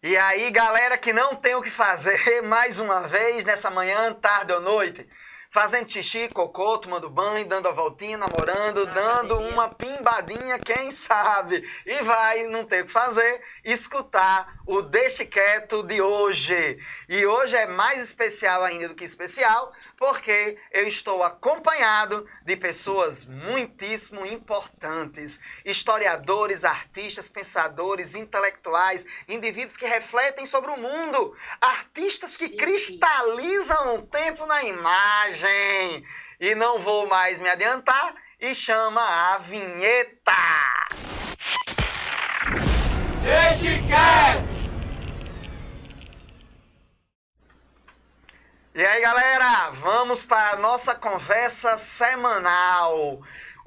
E aí, galera que não tem o que fazer, mais uma vez, nessa manhã, tarde ou noite, fazendo xixi, cocô, tomando banho, dando a voltinha, namorando, Ah, dando uma pimbadinha, quem sabe? E vai, não tem o que fazer, escutar o Deixe Quieto de hoje. E hoje é mais especial ainda do que especial, porque eu estou acompanhado de pessoas muitíssimo importantes, historiadores, artistas, pensadores, intelectuais, indivíduos que refletem sobre o mundo, artistas que cristalizam o tempo na imagem. E não vou mais me adiantar e chama a vinheta. Deixe quieto! E aí, galera, vamos para a nossa conversa semanal.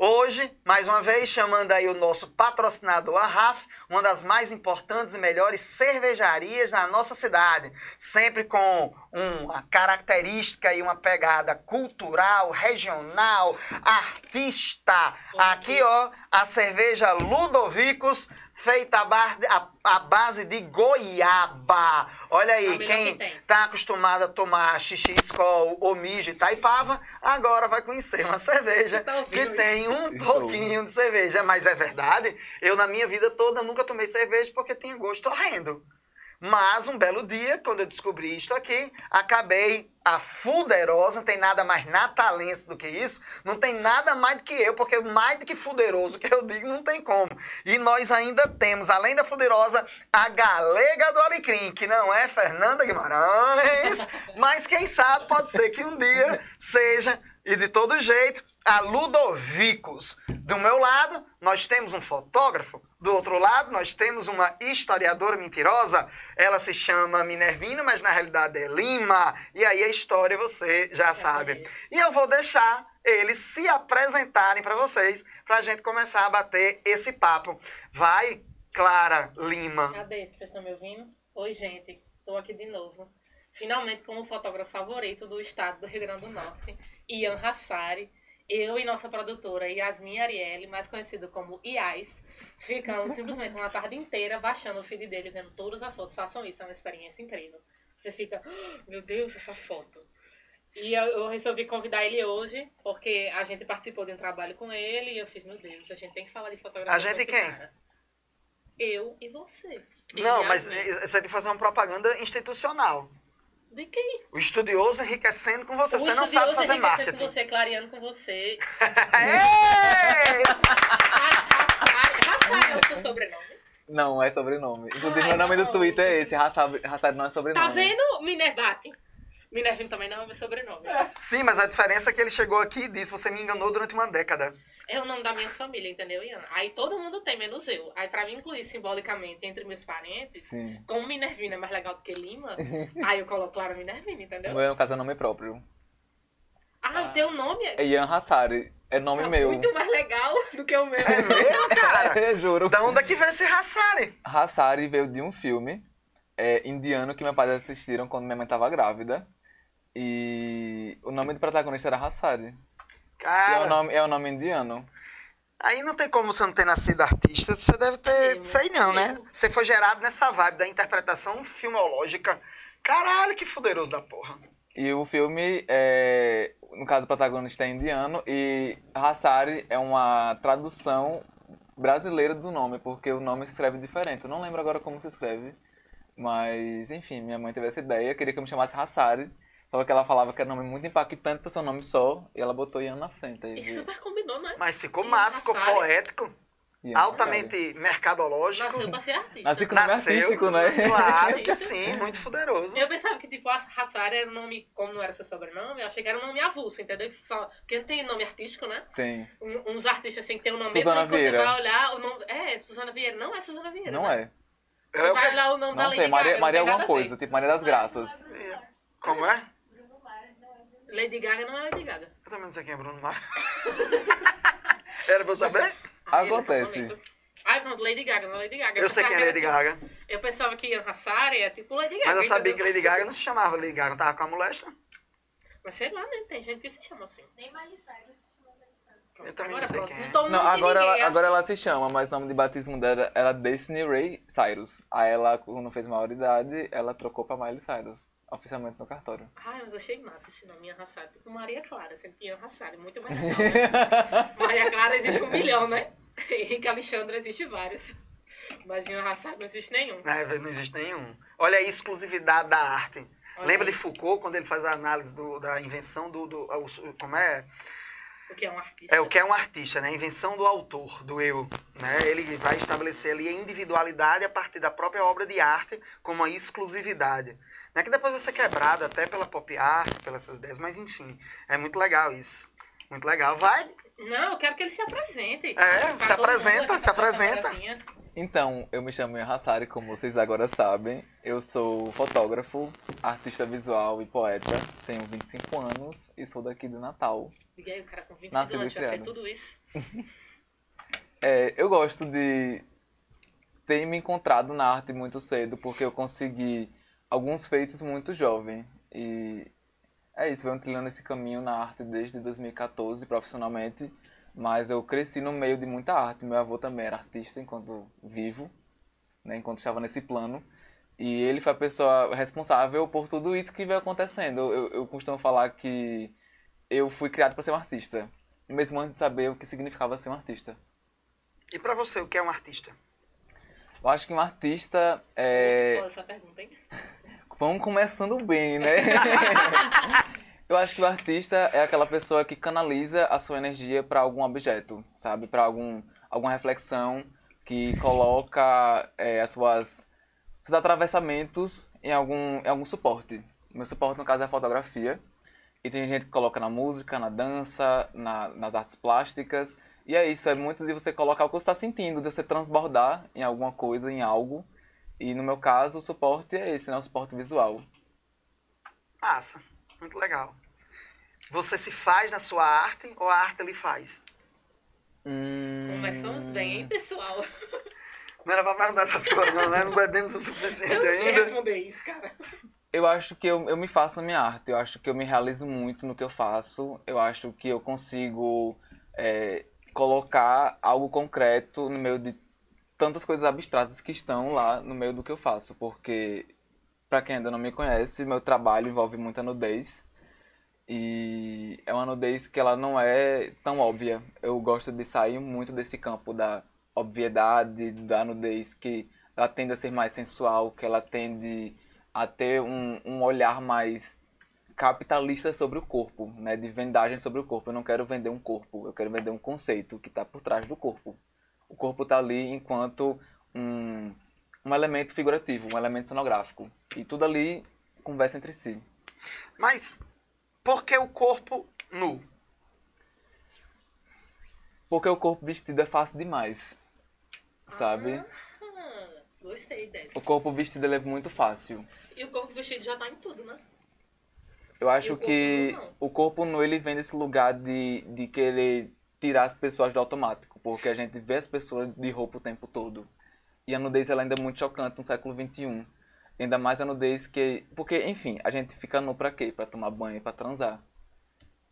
Hoje, mais uma vez, chamando aí o nosso patrocinador, a RAF, uma das mais importantes e melhores cervejarias na nossa cidade. Sempre com uma característica e uma pegada cultural, regional, artista. Aqui, ó, a cerveja Ludovicos, feita à bar- à- à base de goiaba. Olha A aí, melhor quem que tá acostumado a tomar xixi, escol ou mijo e taipava, agora vai conhecer uma cerveja tá que isso? tem um Estou. pouquinho de cerveja. Mas é verdade, eu na minha vida toda nunca tomei cerveja porque tinha gosto horrendo. Mas um belo dia, quando eu descobri isto aqui, acabei a fuderosa, não tem nada mais natalense do que isso, não tem nada mais do que eu, porque mais do que fuderoso que eu digo, não tem como. E nós ainda temos, além da fuderosa, a galega do Alecrim, que não é Fernanda Guimarães, mas quem sabe pode ser que um dia seja, e de todo jeito, a Ludovicos. Do meu lado, nós temos um fotógrafo. Do outro lado, nós temos uma historiadora mentirosa. Ela se chama Minervino, mas na realidade é Lima. E aí a história você já sabe. E eu vou deixar eles se apresentarem para vocês, para a gente começar a bater esse papo. Vai, Clara Lima. Cadê? Vocês estão me ouvindo? Oi, gente. Estou aqui de novo. Finalmente, como fotógrafo favorito do estado do Rio Grande do Norte, Ian Hassari. Eu e nossa produtora Yasmin Arielle, mais conhecido como Iais, ficamos simplesmente uma tarde inteira baixando o feed dele, vendo todas as fotos. Façam isso, é uma experiência incrível. Você fica, "Ah, meu Deus, essa foto. E eu, eu resolvi convidar ele hoje, porque a gente participou de um trabalho com ele e eu fiz, meu Deus, a gente tem que falar de fotografia. A gente quem? cara." Eu e você. E Não, mas Yasmin. eh, você tem que fazer uma propaganda institucional. De quem? O estudioso enriquecendo com você. O Você não sabe estudioso fazer marketing. com você, clareando com você. Rassari. Rassari é o seu sobrenome. Não, é sobrenome. Inclusive, Ai, meu nome não. do Twitter é esse. Hassab não é sobrenome. Tá vendo? Minervati. Minervino também não é meu sobrenome. Sim, mas a diferença é que ele chegou aqui e disse: você me enganou durante uma década. É o nome da minha família, entendeu, Iana? Aí todo mundo tem, menos eu. Aí pra me incluir simbolicamente entre meus parentes, Sim. como Minervino é mais legal do que Lima, aí eu coloco Clara Minervino, O entendeu? meu, no caso, é nome próprio. Ah, o teu nome é É Ian Hassari. É nome tá meu. muito mais legal do que o meu. É mesmo, cara? Eu juro. Da onde é que vem esse Hassari? Hassari veio de um filme é, indiano que meus pais assistiram quando minha mãe tava grávida. E o nome do protagonista era Hassari. E é, Cara, o nome, é o nome indiano. aí não tem como você não ter nascido artista. Você deve ter. Eu, Sei não, né? eu. Você foi gerado nessa vibe da interpretação filmológica. Caralho, que fuderoso da porra. E o filme, é, no caso, o protagonista é indiano e Hassari é uma tradução brasileira do nome, porque o nome se escreve diferente. Eu não lembro agora como se escreve, mas enfim, minha mãe teve essa ideia, queria que eu me chamasse Hassari, só que ela falava que era um nome muito impactante para seu nome só, e ela botou Ian na frente. aí E veio super combinou, né? Mas ficou massa, ficou poético, Ian altamente mercadológico. Nasceu pra ser artista. Nasci com nome Nasceu. artístico, né? Claro que sim, muito fuderoso. Eu pensava que, tipo, a Hassari era um nome, como não era seu sobrenome, eu achei que era um nome avulso, entendeu? Que só, porque não tem nome artístico, né? Tem. Um- uns artistas assim que tem um nome mesmo, quando Vieira. você vai olhar, o nome... É, Susana Vieira. Não é Susana Vieira, Não né? é. Você o vai olhar o nome da Não sei, Maria, não Maria alguma coisa, tipo Maria das Graças. Como é? Lady Gaga não é Lady Gaga. Eu também não sei quem é Bruno Mars. Era pra eu saber? Ele Acontece. Ai, pronto, Lady Gaga, não é Lady Gaga. Eu sei quem é Lady que Gaga. Eu pensava que Ian Hassari é tipo Lady Gaga. Mas eu sabia que entendeu? Lady Gaga não se chamava Lady Gaga, tava com a molesta. Mas sei lá, né? Tem gente que se chama assim. Nem Miley Cyrus se chama Miley Cyrus. Eu também Agora não sei pronto, quem é. tô o Não, agora, ela, é agora assim. ela se chama, mas o nome de batismo dela era Destiny Ray Cyrus. Aí ela, quando fez maioridade, ela trocou pra Miley Cyrus, oficialmente no cartório. Ai, mas achei massa esse nome, Ian Hassari. Tipo Maria Clara, sempre Ian Hassari, muito mais legal, né? Maria Clara existe um milhão, né? Henrique Alexandre existe vários. Mas Ian Hassari não existe nenhum. É, não existe nenhum. Olha a exclusividade da arte. Olha Lembra aí, de Foucault, quando ele faz a análise do- da invenção do, do- Como é? O que é um artista? É o que é um artista, né? A invenção do autor, do eu. Né? Ele vai estabelecer ali a individualidade a partir da própria obra de arte como uma exclusividade. Né? Que depois vai ser quebrada até pela pop art, pelas essas ideias, mas enfim, é muito legal isso. Muito legal. Vai, Não, eu quero que ele se apresente. É, Pra se apresenta, aqui, se apresenta. câmerazinha. Então, eu me chamo Ian Hassari, como vocês agora sabem. Eu sou fotógrafo, artista visual e poeta. Tenho 25 anos e sou daqui do Natal. Diga aí, o cara com 25 Nascido e anos vai ser tudo isso. É, eu gosto de ter me encontrado na arte muito cedo, porque eu consegui alguns feitos muito jovem. E é isso, venho trilhando esse caminho na arte desde 2014, profissionalmente. Mas eu cresci no meio de muita arte. Meu avô também era artista enquanto vivo, né, enquanto estava nesse plano. E ele foi a pessoa responsável por tudo isso que veio acontecendo. Eu, eu costumo falar que eu fui criado para ser um artista, mesmo antes de saber o que significava ser um artista. E pra você, o que é um artista? Eu acho que um artista é. Fala essa pergunta, hein? Vamos começando bem, né? Eu acho que o artista é aquela pessoa que canaliza a sua energia para algum objeto, sabe? Para algum, alguma reflexão, que coloca é, as suas seus atravessamentos em algum, em algum suporte. Meu suporte, no caso, é a fotografia. E tem gente que coloca na música, na dança, na- nas artes plásticas. E é isso, é muito de você colocar o que você está sentindo, de você transbordar em alguma coisa, em algo. E no meu caso, o suporte é esse, né? O suporte visual. Massa, muito legal. Você se faz na sua arte ou a arte lhe faz? Hum... Começamos bem, hein, pessoal? Não era pra perguntar essas coisas, não, né? Não bebemos o suficiente Eu ainda. responder isso, cara. Eu acho que eu, eu me faço a minha arte, eu acho que eu me realizo muito no que eu faço, eu acho que eu consigo é, colocar algo concreto no meio de tantas coisas abstratas que estão lá no meio do que eu faço, porque, para quem ainda não me conhece, meu trabalho envolve muita nudez, e é uma nudez que ela não é tão óbvia. Eu gosto de sair muito desse campo da obviedade, da nudez, que ela tende a ser mais sensual, que ela tende a ter um, um olhar mais capitalista sobre o corpo, né? De vendagem sobre o corpo. Eu não quero vender um corpo, eu quero vender um conceito que está por trás do corpo. O corpo está ali enquanto um, um elemento figurativo, um elemento cenográfico. E tudo ali conversa entre si. Mas por que o corpo nu? Porque o corpo vestido é fácil demais, sabe? Ah, gostei dessa. O corpo vestido ele é muito fácil. E o corpo vestido já tá em tudo, né? Eu acho o que o corpo nu ele vem desse lugar de, de querer tirar as pessoas do automático, porque a gente vê as pessoas de roupa o tempo todo. E a nudez ela ainda é muito chocante no século XXI. Ainda mais a nudez que. Porque, enfim, a gente fica nu pra quê? Pra tomar banho, pra transar.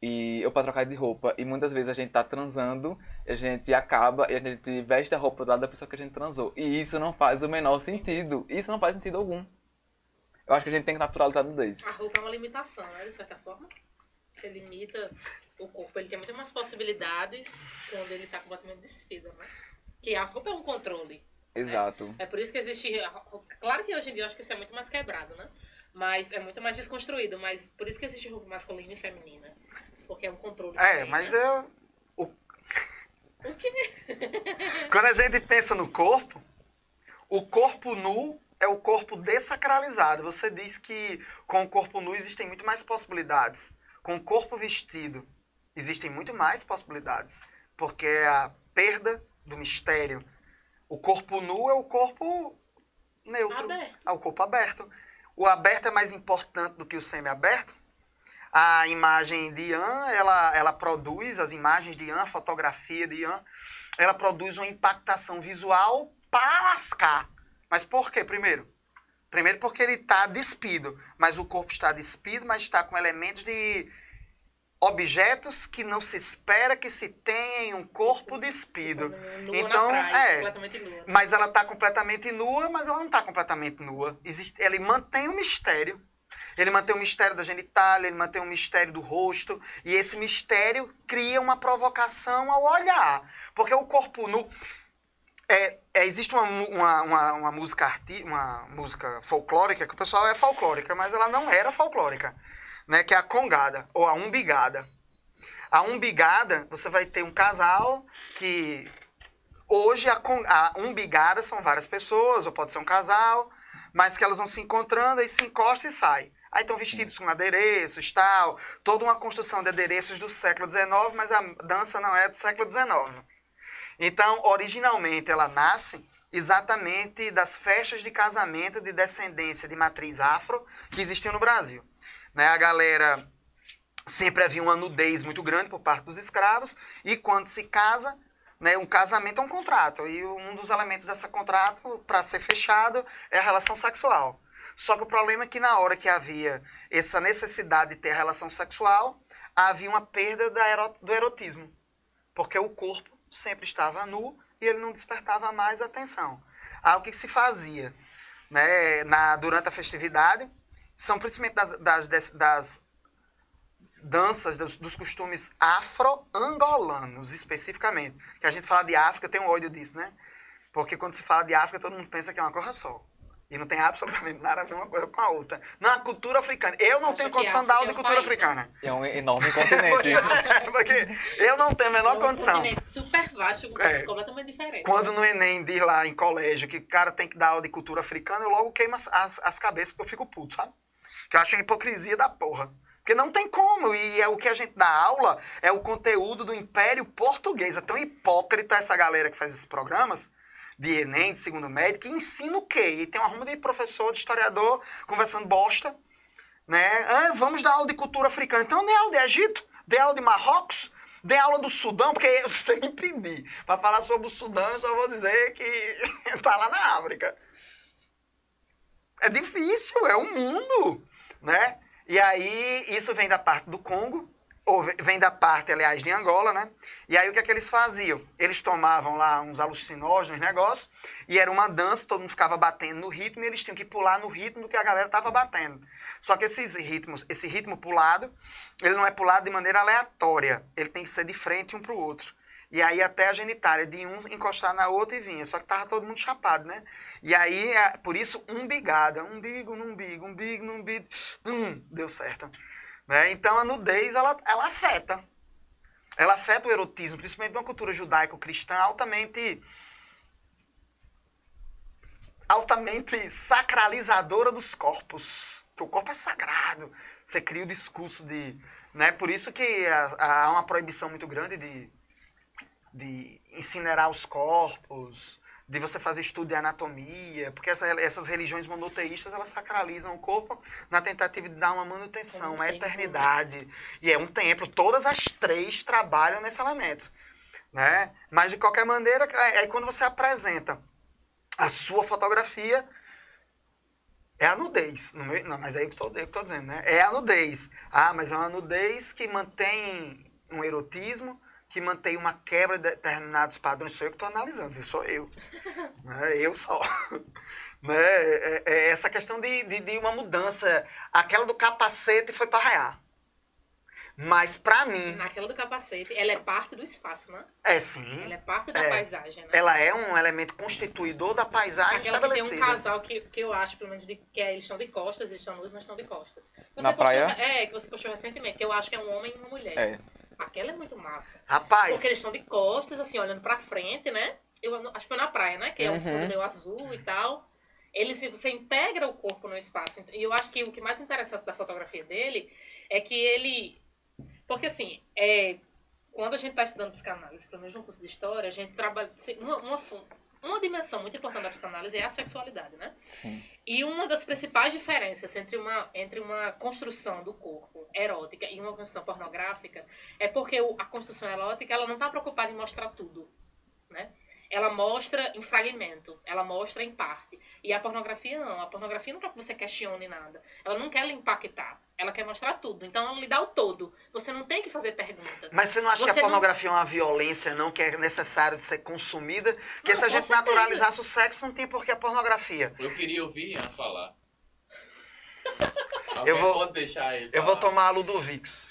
E eu pra trocar de roupa. E muitas vezes a gente tá transando, a gente acaba e a gente veste a roupa do lado da pessoa que a gente transou. E isso não faz o menor sentido. Isso não faz sentido algum. Eu acho que a gente tem que naturalizar a nudez. A roupa é uma limitação, né? De certa forma. Você limita o corpo. Ele tem muito mais possibilidades quando ele tá completamente despido, né? Que a roupa é um controle. Exato. É por isso que existe. Claro que hoje em dia eu acho que isso é muito mais quebrado, né? Mas é muito mais desconstruído. Mas por isso que existe roupa masculina e feminina. Porque é um controle. É, também, mas né? eu. O quê? Quando a gente pensa no corpo, o corpo nu é o corpo desacralizado. Você diz que com o corpo nu existem muito mais possibilidades. Com o corpo vestido existem muito mais possibilidades. Porque é a perda do mistério. O corpo nu é o corpo neutro. Aberto. É o corpo aberto. O aberto é mais importante do que o semi-aberto. A imagem de Ian, ela, ela produz, as imagens de Ian, a fotografia de Ian, ela produz uma impactação visual para lascar. Mas por quê? Primeiro, primeiro porque ele está despido, mas o corpo está despido, mas está com elementos de objetos que não se espera que se tenha em um corpo despido. Nua Então, na praia, é. Mas ela está completamente nua, mas ela não está completamente nua. Existe, ele mantém o mistério. Ele mantém o mistério da genitália, ele mantém o mistério do rosto. E esse mistério cria uma provocação ao olhar. Porque o corpo nu. É, é, existe uma, uma, uma, uma música arti, uma música folclórica, que o pessoal é folclórica, mas ela não era folclórica. Né, que é a congada, ou a umbigada. A umbigada, você vai ter um casal que Hoje, a, a umbigada são várias pessoas, ou pode ser um casal, mas que elas vão se encontrando, aí se encostam e saem. Aí estão vestidos com adereços, tal, toda uma construção de adereços do século XIX, mas a dança não é do século XIX. Então, originalmente, ela nasce exatamente das festas de casamento de descendência de matriz afro que existiam no Brasil. Né? A galera sempre havia uma nudez muito grande por parte dos escravos, e quando se casa, né, um casamento é um contrato, e um dos elementos desse contrato, para ser fechado, é a relação sexual. Só que o problema é que na hora que havia essa necessidade de ter relação sexual, havia uma perda da do erotismo. Porque o corpo sempre estava nu e ele não despertava mais atenção. Aí o que se fazia? Né, na, durante a festividade, são principalmente das, das, das danças, dos, dos costumes afro-angolanos, especificamente. Que a gente fala de África, eu tenho ódio disso, né? Porque quando se fala de África, todo mundo pensa que é uma coisa só. E não tem absolutamente nada a ver uma coisa com a outra. Na cultura africana. Eu não Acha tenho condição da aula de é cultura país, africana. É um enorme continente. Porque eu não tenho a menor É um condição. continente super vasto, É. completamente diferente. Quando no Enem diz lá em colégio que o cara tem que dar aula de cultura africana, eu logo queimo as, as, as cabeças porque eu fico puto, sabe? Que eu acho uma hipocrisia da porra. Porque não tem como. E é o que a gente dá aula é o conteúdo do Império Português. É tão hipócrita essa galera que faz esses programas de Enem, de segundo médio, que ensina o quê? E tem uma ruma de professor, de historiador, conversando bosta. Né? Ah, vamos dar aula de cultura africana. Então, dê aula de Egito, dê aula de Marrocos, dê aula do Sudão, porque você me pedir para falar sobre o Sudão, eu só vou dizer que tá lá na África. É difícil, é um mundo, né? E aí, isso vem da parte do Congo, ou ve- vem da parte, aliás, de Angola, né? E aí, o que é que eles faziam? Eles tomavam lá uns alucinógenos, negócios, e era uma dança, todo mundo ficava batendo no ritmo, e eles tinham que pular no ritmo do que a galera estava batendo. Só que esses ritmos, esse ritmo pulado, ele não é pulado de maneira aleatória, ele tem que ser de frente um para o outro. E aí até a genitália de um encostar na outra e vinha. Só que tava todo mundo chapado, né? E aí, é, por isso, umbigada. Umbigo umbigo, umbigo no umbigo. Hum, deu certo. Né? Então a nudez, ela, ela afeta. Ela afeta o erotismo, principalmente numa cultura judaico-cristã altamente altamente sacralizadora dos corpos. Que o corpo é sagrado. Você cria o discurso de. Né? Por isso que há há uma proibição muito grande de, de incinerar os corpos, de você fazer estudo de anatomia, porque essa- essas religiões monoteístas elas sacralizam o corpo na tentativa de dar uma manutenção, um uma né? eternidade. E é um templo, todas as três trabalham nesse elemento. Né? Mas de qualquer maneira, é é quando você apresenta a sua fotografia, é a nudez. Não, mas é eu que estou dizendo, né? É a nudez. Ah, mas é uma nudez que mantém um erotismo, que mantém uma quebra de determinados padrões. Sou eu que estou analisando, viu? sou eu. Né? Eu só. né? É, é essa questão de, de, de uma mudança. Aquela do capacete foi para raiar. Mas para mim, Naquela do capacete, ela é parte do espaço, né? é sim. Ela é parte da É. paisagem, né? Ela é um elemento constituidor da paisagem Aquela que tem estabelecida. um casal que, que eu acho, pelo menos, de, que é, eles estão de costas, eles estão nus, mas estão de costas. Você Na postou- praia? É, que você postou recentemente, que eu acho que é um homem e uma mulher. É. Aquela é muito massa. Rapaz, Porque eles estão de costas, assim, olhando pra frente, né? Eu acho que foi na praia, né? Que é um Uhum. fundo meio azul e tal. Ele, se você integra o corpo no espaço. E eu acho que o que mais interessante da fotografia dele é que ele. Porque assim, é, quando a gente está estudando psicanálise, pelo menos no curso de história, a gente trabalha. Uma, uma, uma dimensão muito importante da psicanálise é a sexualidade, né? Sim. E uma das principais diferenças entre uma, entre uma construção do corpo erótica e uma construção pornográfica é porque a construção erótica ela não está preocupada em mostrar tudo, né? ela mostra em fragmento, ela mostra em parte. E a pornografia não. A pornografia não quer que você questione nada. Ela não quer lhe impactar. Ela quer mostrar tudo. Então ela lhe dá o todo. Você não tem que fazer pergunta. Mas você não acha que Você a não- pornografia é uma violência, não, que é necessário de ser consumida? Porque Não, se a gente certeza. naturalizasse o sexo, não tem por que a pornografia. Eu queria ouvir Ian falar. Eu vou- pode deixar ele Eu vou tomar a Ludovix.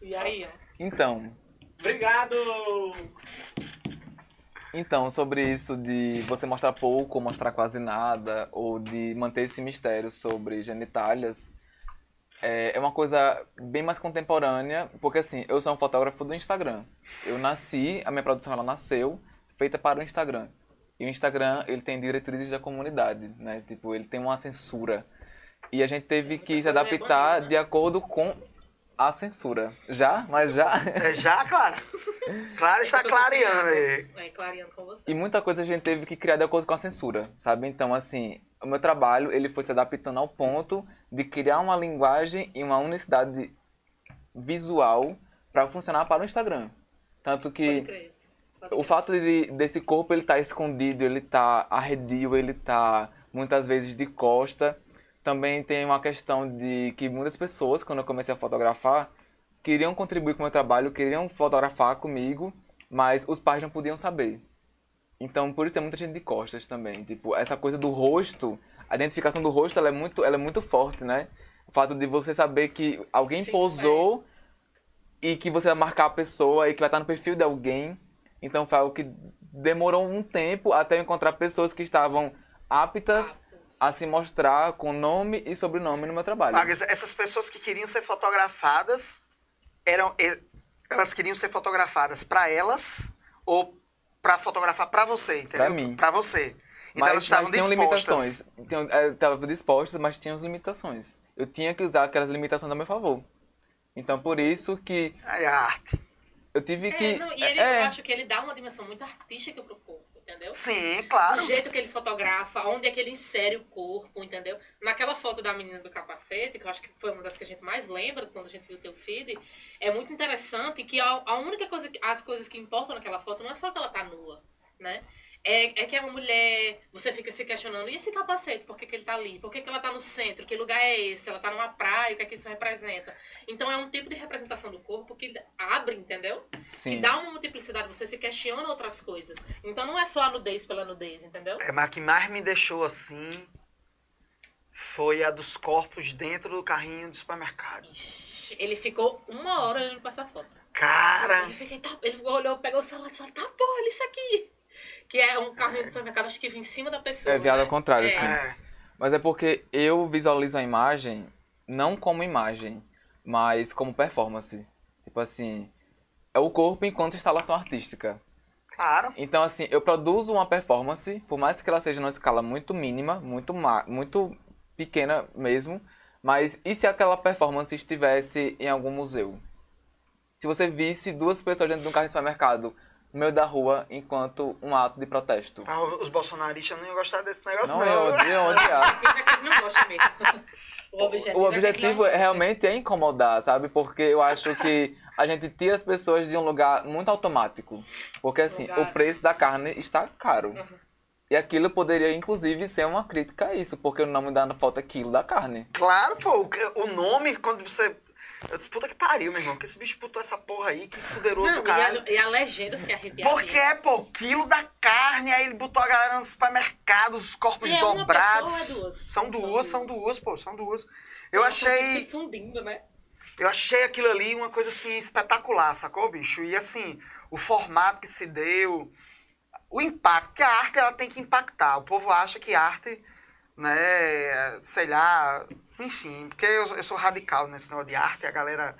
E aí, ó. Então, Obrigado! Então, sobre isso de você mostrar pouco ou mostrar quase nada, ou de manter esse mistério sobre genitálias, é é uma coisa bem mais contemporânea, porque assim, eu sou um fotógrafo do Instagram. Eu nasci, a minha produção ela nasceu feita para o Instagram. E o Instagram, ele tem diretrizes da comunidade, né? Tipo, ele tem uma censura. E a gente teve que se é adaptar bonita, né? de acordo com a censura. Já? Mas já? É já, Clara? Clara está clareando aí. É, clareando com você. E muita coisa a gente teve que criar de acordo com a censura, sabe? Então, assim, o meu trabalho, ele foi se adaptando ao ponto de criar uma linguagem e uma unicidade visual para funcionar para o Instagram. Tanto Pode que crer. Pode o fato de, desse corpo ele tá escondido, ele tá arredio, ele tá muitas vezes de costa. Também tem uma questão de que muitas pessoas, quando eu comecei a fotografar, queriam contribuir com o meu trabalho, queriam fotografar comigo, mas os pais não podiam saber. Então, por isso tem muita gente de costas também. Tipo, essa coisa do rosto, a identificação do rosto, ela é muito, ela é muito forte, né? O fato de você saber que alguém Sim, posou e que você vai marcar a pessoa e que vai estar no perfil de alguém. Então, foi algo que demorou um tempo até eu encontrar pessoas que estavam Aptas. A se mostrar com nome e sobrenome no meu trabalho. Mas essas pessoas que queriam ser fotografadas, eram, elas queriam ser fotografadas para elas ou para fotografar para você, entendeu? Pra mim. Para você. Então mas, elas estavam mas tinham dispostas. limitações. Tinham, é, Estavam dispostas, mas tinham as limitações. Eu tinha que usar aquelas limitações a meu favor. Então, por isso que Aí a arte. eu tive É, que... não, e ele, é, eu acho que ele dá uma dimensão muito artística pro corpo, entendeu? Sim, claro. O jeito que ele fotografa, onde é que ele insere o corpo, entendeu? Naquela foto da menina do capacete, que eu acho que foi uma das que a gente mais lembra quando a gente viu o teu feed, é muito interessante que a, a única coisa, que- as coisas que importam naquela foto não é só que ela tá nua, né? É, é que é uma mulher, você fica se questionando, e esse capacete, por que, que ele tá ali? Por que, que ela tá no centro? Que lugar é esse? Ela tá numa praia, o que é que isso representa? Então é um tipo de representação do corpo que abre, entendeu? que sim. dá uma multiplicidade, você se questiona outras coisas. Então não é só a nudez pela nudez, entendeu? É, mas que mais me deixou assim foi a dos corpos dentro do carrinho do supermercado. Ixi, ele ficou uma hora olhando pra essa foto. Cara, Ele, fica, tá, ele olhou, pegou o celular e disse, tá, pô, olha isso aqui. Que é um carrinho do supermercado, acho que vem em cima da pessoa. É viado né? ao contrário, É. sim. Mas é porque eu visualizo a imagem não como imagem, mas como performance. Tipo assim, é o corpo enquanto instalação artística. claro. Então, assim, eu produzo uma performance, por mais que ela seja numa escala muito mínima, muito, muito pequena mesmo, mas e se aquela performance estivesse em algum museu? Se você visse duas pessoas dentro de um carro de supermercado, no meio da rua, enquanto um ato de protesto. Ah, Os bolsonaristas não iam gostar desse negócio, Não, não. eu odeio odiar. Não gosta mesmo. O objetivo, O é objetivo é realmente é incomodar, sabe? Porque eu acho que a gente tira as pessoas de um lugar muito automático. Porque assim, Lugar. o preço da carne está caro. Uhum. E aquilo poderia, inclusive, ser uma crítica a isso, porque o nome dá na falta quilo da carne. Claro, pô, o- o nome, quando você. Eu disse, puta que pariu, meu irmão, que esse bicho putou essa porra aí, que fuderoso Não, do caralho. e a, e a legenda fica arrepiada. Porque é, pô, quilo da carne, aí ele botou a galera no supermercado, os corpos E é dobrados. é duas? São duas, são duas, pô, são duas. Eu achei. Se fundindo, né? Eu achei aquilo ali uma coisa assim espetacular, sacou, bicho? E assim, o formato que se deu, o impacto, porque a arte ela tem que impactar. O povo acha que arte, né, sei lá, enfim, porque eu, eu sou radical nesse negócio de arte, a galera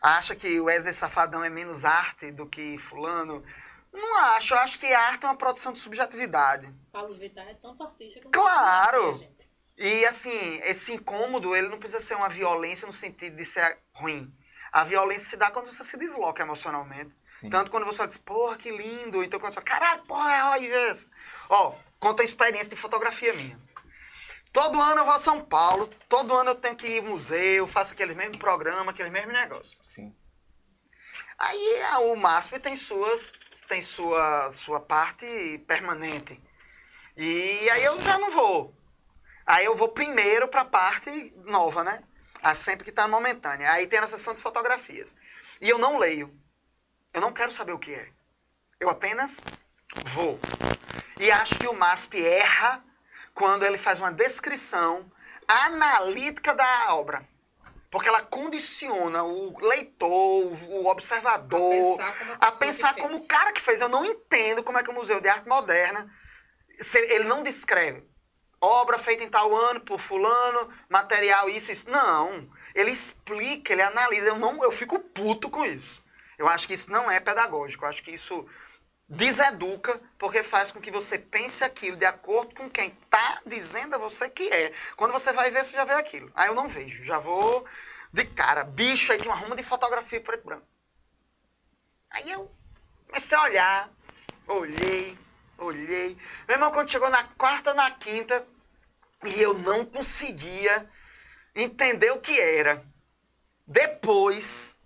acha que o Wesley Safadão é menos arte do que fulano. Não acho, eu acho que a arte é uma produção de subjetividade. Paulo Vittar é tanto artista como Claro! gente. E assim, esse incômodo, ele não precisa ser uma violência no sentido de ser ruim. A violência se dá quando você se desloca emocionalmente. Sim. Tanto quando você diz, porra, que lindo. Então quando você fala, caralho, porra, olha isso. Ó, conta a experiência de fotografia minha. Todo ano eu vou a São Paulo, todo ano eu tenho que ir ao museu, faço aquele mesmo programa, aquele mesmo negócio. Sim. Aí a- o MASP tem suas tem sua, sua parte permanente. E aí eu já não vou. Aí eu vou primeiro para a parte nova, né? A sempre que está momentânea. Aí tem a sessão de fotografias. E eu não leio. Eu não quero saber o que é. Eu apenas vou. E acho que o MASP erra quando ele faz uma descrição analítica da obra. Porque ela condiciona o leitor, o observador, A pensar como a pensar como o cara que fez. Eu não entendo como é que o Museu de Arte Moderna, se ele não descreve obra feita em tal ano por fulano, material isso, isso. Não. Ele explica, ele analisa. Eu, não, eu fico puto com isso. Eu acho que isso não é pedagógico. Eu acho que isso deseduca, porque faz com que você pense aquilo de acordo com quem está dizendo a você que é. Quando você vai ver, você já vê aquilo. Aí eu não vejo, já vou de cara. Bicho, aí tinha uma ruma de fotografia preto e branco. Aí eu comecei a olhar, olhei, olhei. Meu irmão, quando chegou na quarta, na quinta, e eu não conseguia entender o que era. Depois,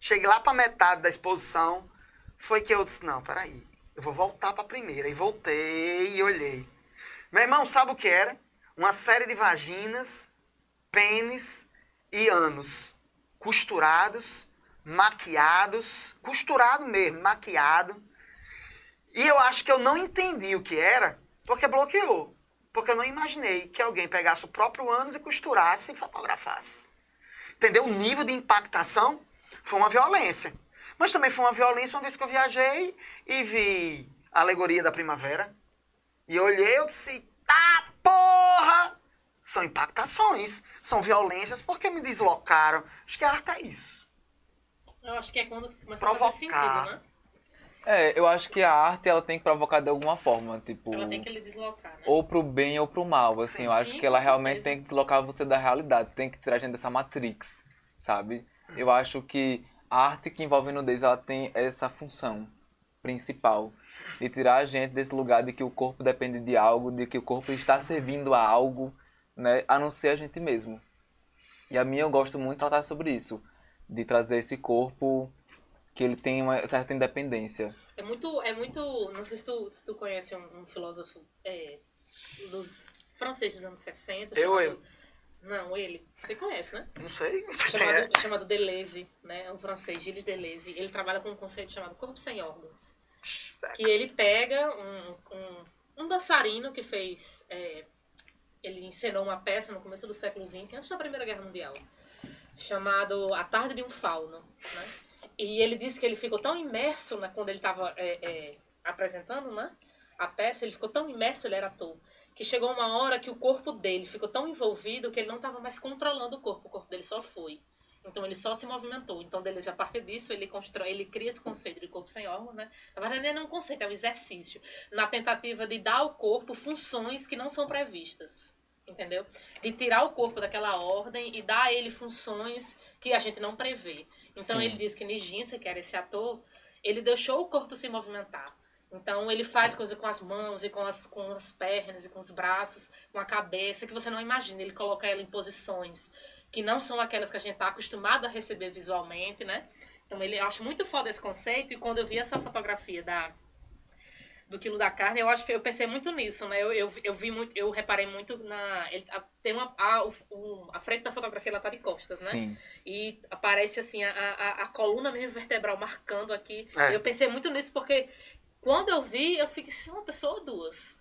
cheguei lá para metade da exposição, foi que eu disse, não, peraí, eu vou voltar para a primeira. E voltei e olhei. Meu irmão, sabe o que era? Uma série de vaginas, pênis e anos costurados, maquiados, costurado mesmo, maquiado. E eu acho que eu não entendi o que era, porque bloqueou. Porque eu não imaginei que alguém pegasse o próprio ânus e costurasse e fotografasse. Entendeu? O nível de impactação foi uma violência. Mas também foi uma violência uma vez que eu viajei e vi a alegoria da primavera. E eu olhei e eu disse, tá porra! São impactações, são violências porque me deslocaram. Acho que a arte é isso. Eu acho que é quando começa a fazer Provocar. sentido, né? É, eu acho que a arte ela tem que provocar de alguma forma, tipo, Ela tem que lhe deslocar, né? ou pro bem ou pro mal, assim. Sim, eu acho sim, que ela realmente certeza. tem que deslocar você da realidade, tem que tirar a gente dessa matrix, sabe? Eu acho que a arte que envolve nudez, ela tem essa função principal de tirar a gente desse lugar de que o corpo depende de algo, de que o corpo está servindo a algo, né, a não ser a gente mesmo. E a minha eu gosto muito de tratar sobre isso, de trazer esse corpo que ele tem uma certa independência. É muito, é muito. Não sei se tu, se tu conhece um, um filósofo é, dos franceses dos anos 60. Eu, chamado- eu. Não, ele. Você conhece, né? Não sei, não sei quem é. Chamado, chamado Deleuze, né? É um francês, Gilles Deleuze. Ele trabalha com um conceito chamado corpo sem órgãos. Que ele pega um, um, um dançarino que fez. é, ele encenou uma peça no começo do século XX, antes da Primeira Guerra Mundial, chamado A Tarde de um Fauno. Né? E ele disse que ele ficou tão imerso né, quando ele estava apresentando né, a peça, ele ficou tão imerso, ele era ator, que chegou uma hora que o corpo dele ficou tão envolvido que ele não estava mais controlando o corpo, o corpo dele só foi. Então ele só se movimentou. Então, Deleuze, a partir disso, ele constrói, ele cria esse conceito de corpo sem órgãos, né? Na verdade, não é um conceito, é um exercício. Na tentativa de dar ao corpo funções que não são previstas. Entendeu? De tirar o corpo daquela ordem e dar a ele funções que a gente não prevê. Então Sim. ele diz que Nijinsky, que era esse ator, ele deixou o corpo se movimentar. Então ele faz coisa com as mãos e com as, com as pernas e com os braços, com a cabeça, que você não imagina. Ele coloca ela em posições que não são aquelas que a gente está acostumado a receber visualmente, né? Então ele eu acho muito foda esse conceito e quando eu vi essa fotografia da do quilo da carne, eu acho que eu pensei muito nisso, né? Eu, eu, eu vi muito, eu reparei muito na ele, a, tem uma a, o, o- a frente da fotografia ela tá de costas, né? Sim. E aparece assim a, a, a coluna mesmo vertebral marcando aqui. É. Eu pensei muito nisso porque quando eu vi, eu fiquei se é uma pessoa ou duas.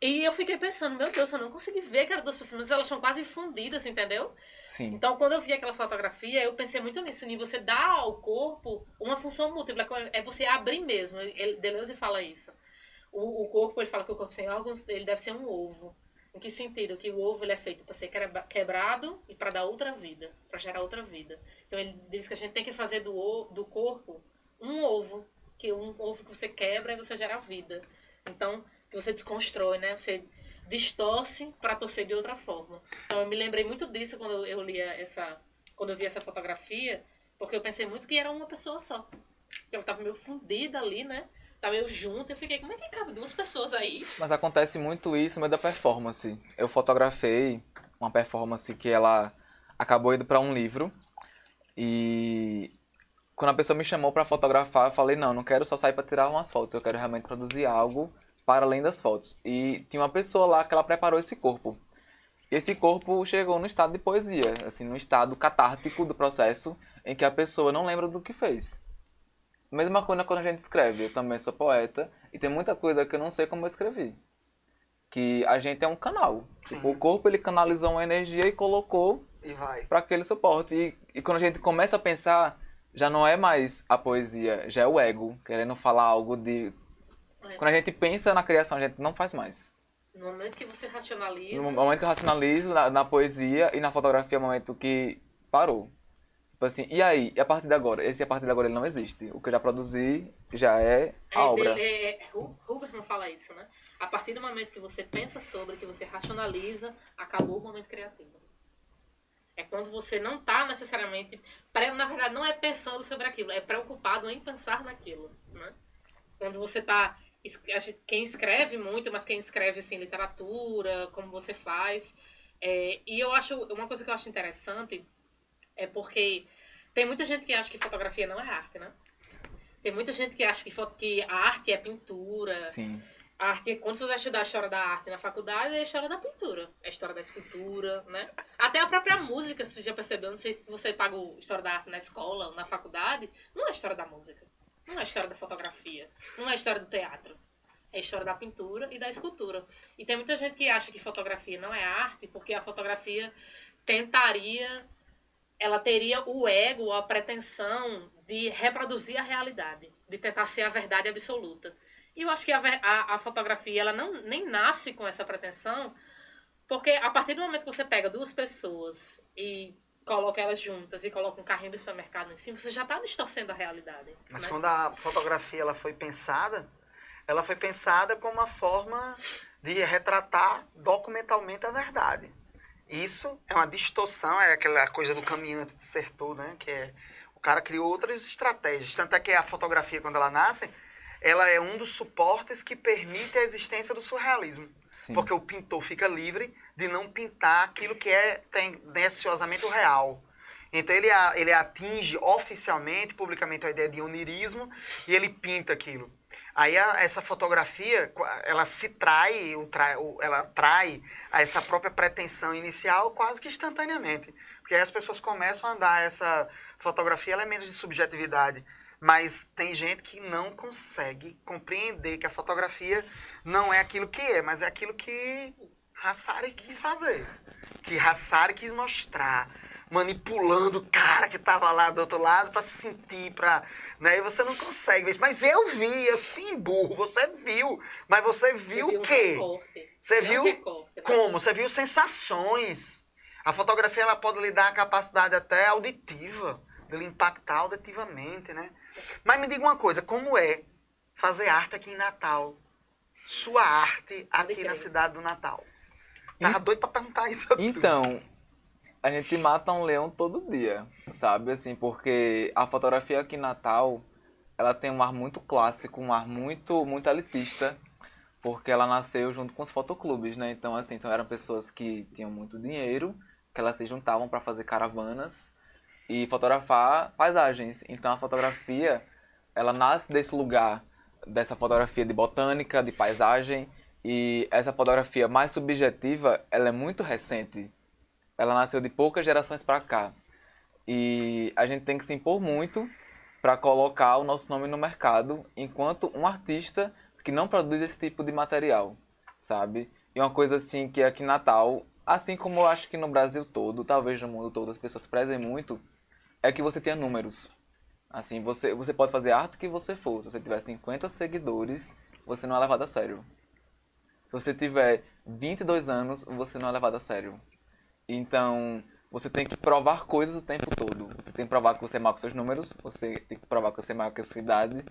E eu fiquei pensando, meu Deus, eu não consegui ver que eram duas pessoas, mas elas estão quase fundidas, entendeu? Sim. Então, quando eu vi aquela fotografia, eu pensei muito nisso, em você dar ao corpo uma função múltipla, é você abrir mesmo. Ele, Deleuze fala isso. O, o corpo, ele fala que o corpo sem órgãos, ele deve ser um ovo. Em que sentido? Que o ovo ele é feito para ser quebra- quebrado e para dar outra vida, para gerar outra vida. Então, ele diz que a gente tem que fazer do, do corpo um ovo, que um ovo que você quebra e você gera vida. Então, que você desconstrói, né? Você distorce para torcer de outra forma. Então eu me lembrei muito disso quando eu- lia essa, quando eu vi essa fotografia, porque eu pensei muito que era uma pessoa só. Ela tava meio fundida ali, né? Tava meio junto, eu fiquei, como é que cabe duas pessoas aí? Mas acontece muito isso no meio da performance. Eu fotografei uma performance que ela acabou indo para um livro e quando a pessoa me chamou pra fotografar, eu falei, não, não quero só sair pra tirar umas fotos, eu quero realmente produzir algo para além das fotos. E tinha uma pessoa lá que ela preparou esse corpo. Esse corpo chegou no estado de poesia, assim, no estado catártico do processo, em que a pessoa não lembra do que fez. Mesma coisa quando a gente escreve. Eu também sou poeta e tem muita coisa que eu não sei como eu escrevi. Que a gente é um canal. Tipo, o corpo ele canalizou uma energia e colocou E para aquele suporte. E, e quando a gente começa a pensar, já não é mais a poesia, já é o ego querendo falar algo de. É. Quando a gente pensa na criação, a gente não faz mais. No momento que você racionaliza, No momento que eu racionalizo na, na poesia e na fotografia é o momento que parou. Tipo assim, e aí? E a partir de agora? Esse a partir de agora ele não existe. O que eu já produzi já é a É, obra. dele- é, Hu- Huberman fala isso, né? A partir do momento que você pensa sobre, que você racionaliza, acabou o momento criativo. É quando você não está necessariamente, na verdade, não é pensando sobre aquilo, é preocupado em pensar naquilo, né? Quando você está, quem escreve muito, mas quem escreve assim literatura, como você faz, é, e eu acho uma coisa que eu acho interessante é porque tem muita gente que acha que fotografia não é arte, né? Tem muita gente que acha que, que a arte é pintura. Sim. A arte, quando você vai estudar a história da arte na faculdade, é a história da pintura, é a história da escultura, né? Até a própria música, você já percebeu, não sei se você pagou história da arte na escola ou na faculdade, não é a história da música, não é a história da fotografia, não é a história do teatro. É a história da pintura e da escultura. E tem muita gente que acha que fotografia não é arte, porque a fotografia tentaria ela teria o ego, a pretensão de reproduzir a realidade, de tentar ser a verdade absoluta. E eu acho que a, a- a fotografia ela não nem nasce com essa pretensão, porque a partir do momento que você pega duas pessoas e coloca elas juntas e coloca um carrinho do supermercado em cima, você já está distorcendo a realidade. Mas né? quando a fotografia ela foi pensada, ela foi pensada como uma forma de retratar documentalmente a verdade. Isso é uma distorção, é aquela coisa do caminhante de Sertor, né? Que é, o cara criou outras estratégias. Tanto é que a fotografia, quando ela nasce, ela é um dos suportes que permite a existência do surrealismo. Sim. Porque o pintor fica livre de não pintar aquilo que é tendenciosamente o real. Então ele, ele atinge oficialmente, publicamente, a ideia de onirismo e ele pinta aquilo. Aí a- essa fotografia, ela se trai, o trai- o- ela trai a essa própria pretensão inicial quase que instantaneamente. Porque aí as pessoas começam a dar essa fotografia, ela é de subjetividade. Mas tem gente que não consegue compreender que a fotografia não é aquilo que é, mas é aquilo que Hassari quis fazer. Que Hassari quis mostrar. Manipulando o cara que tava lá do outro lado para sentir, para, né? E você não consegue ver isso. Mas eu vi, eu sim, burro, você viu. Mas você viu o quê? recorte. Você viu recorte? Como? Você viu sensações. A fotografia ela pode lhe dar a capacidade até auditiva, de lhe impactar auditivamente, né? Mas me diga uma coisa, como é fazer arte aqui em Natal? Sua arte aqui na cidade do Natal. Tava doido pra perguntar isso. Então, a gente mata um leão todo dia, sabe? Assim, porque a fotografia aqui em Natal, ela tem um ar muito clássico, um ar muito, muito elitista, porque ela nasceu junto com os fotoclubes, né? Então, assim, são, eram pessoas que tinham muito dinheiro, que elas se juntavam para fazer caravanas e fotografar paisagens. Então, a fotografia, ela nasce desse lugar, dessa fotografia de botânica, de paisagem, e essa fotografia mais subjetiva, ela é muito recente. Ela nasceu de poucas gerações para cá. E a gente tem que se impor muito para colocar o nosso nome no mercado enquanto um artista que não produz esse tipo de material, sabe? E uma coisa assim que aqui em Natal, assim como eu acho que no Brasil todo, talvez no mundo todo as pessoas prezem muito, é que você tenha números. Assim, você, você pode fazer a arte que você for. Se você tiver 50 seguidores, você não é levado a sério. Se você tiver 22 anos, você não é levado a sério. Então, você tem que provar coisas o tempo todo. Você tem que provar que você é maior que seus números, você tem que provar que você é maior que a sua idade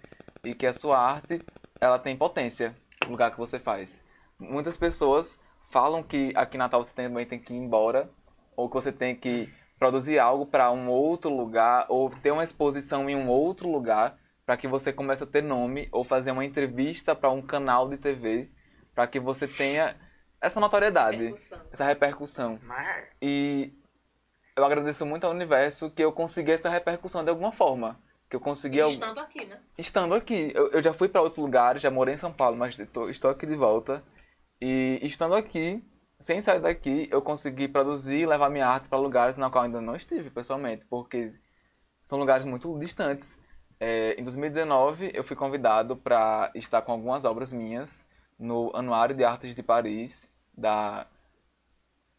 e que a sua arte, ela tem potência no lugar que você faz. Muitas pessoas falam que aqui em Natal você também tem que ir embora ou que você tem que produzir algo para um outro lugar ou ter uma exposição em um outro lugar para que você comece a ter nome ou fazer uma entrevista para um canal de TV para que você tenha essa notoriedade, Repercussão. essa repercussão. Mas E eu agradeço muito ao universo que eu consegui essa repercussão de alguma forma. que eu consegui Estando aqui, né? estando aqui. Eu, eu já fui para outros lugares, já morei em São Paulo, mas tô- estou aqui de volta. E estando aqui, sem sair daqui, eu consegui produzir e levar minha arte para lugares na qual ainda não estive pessoalmente, porque são lugares muito distantes. É, em 2019, eu fui convidado para estar com algumas obras minhas no Anuário de Artes de Paris, da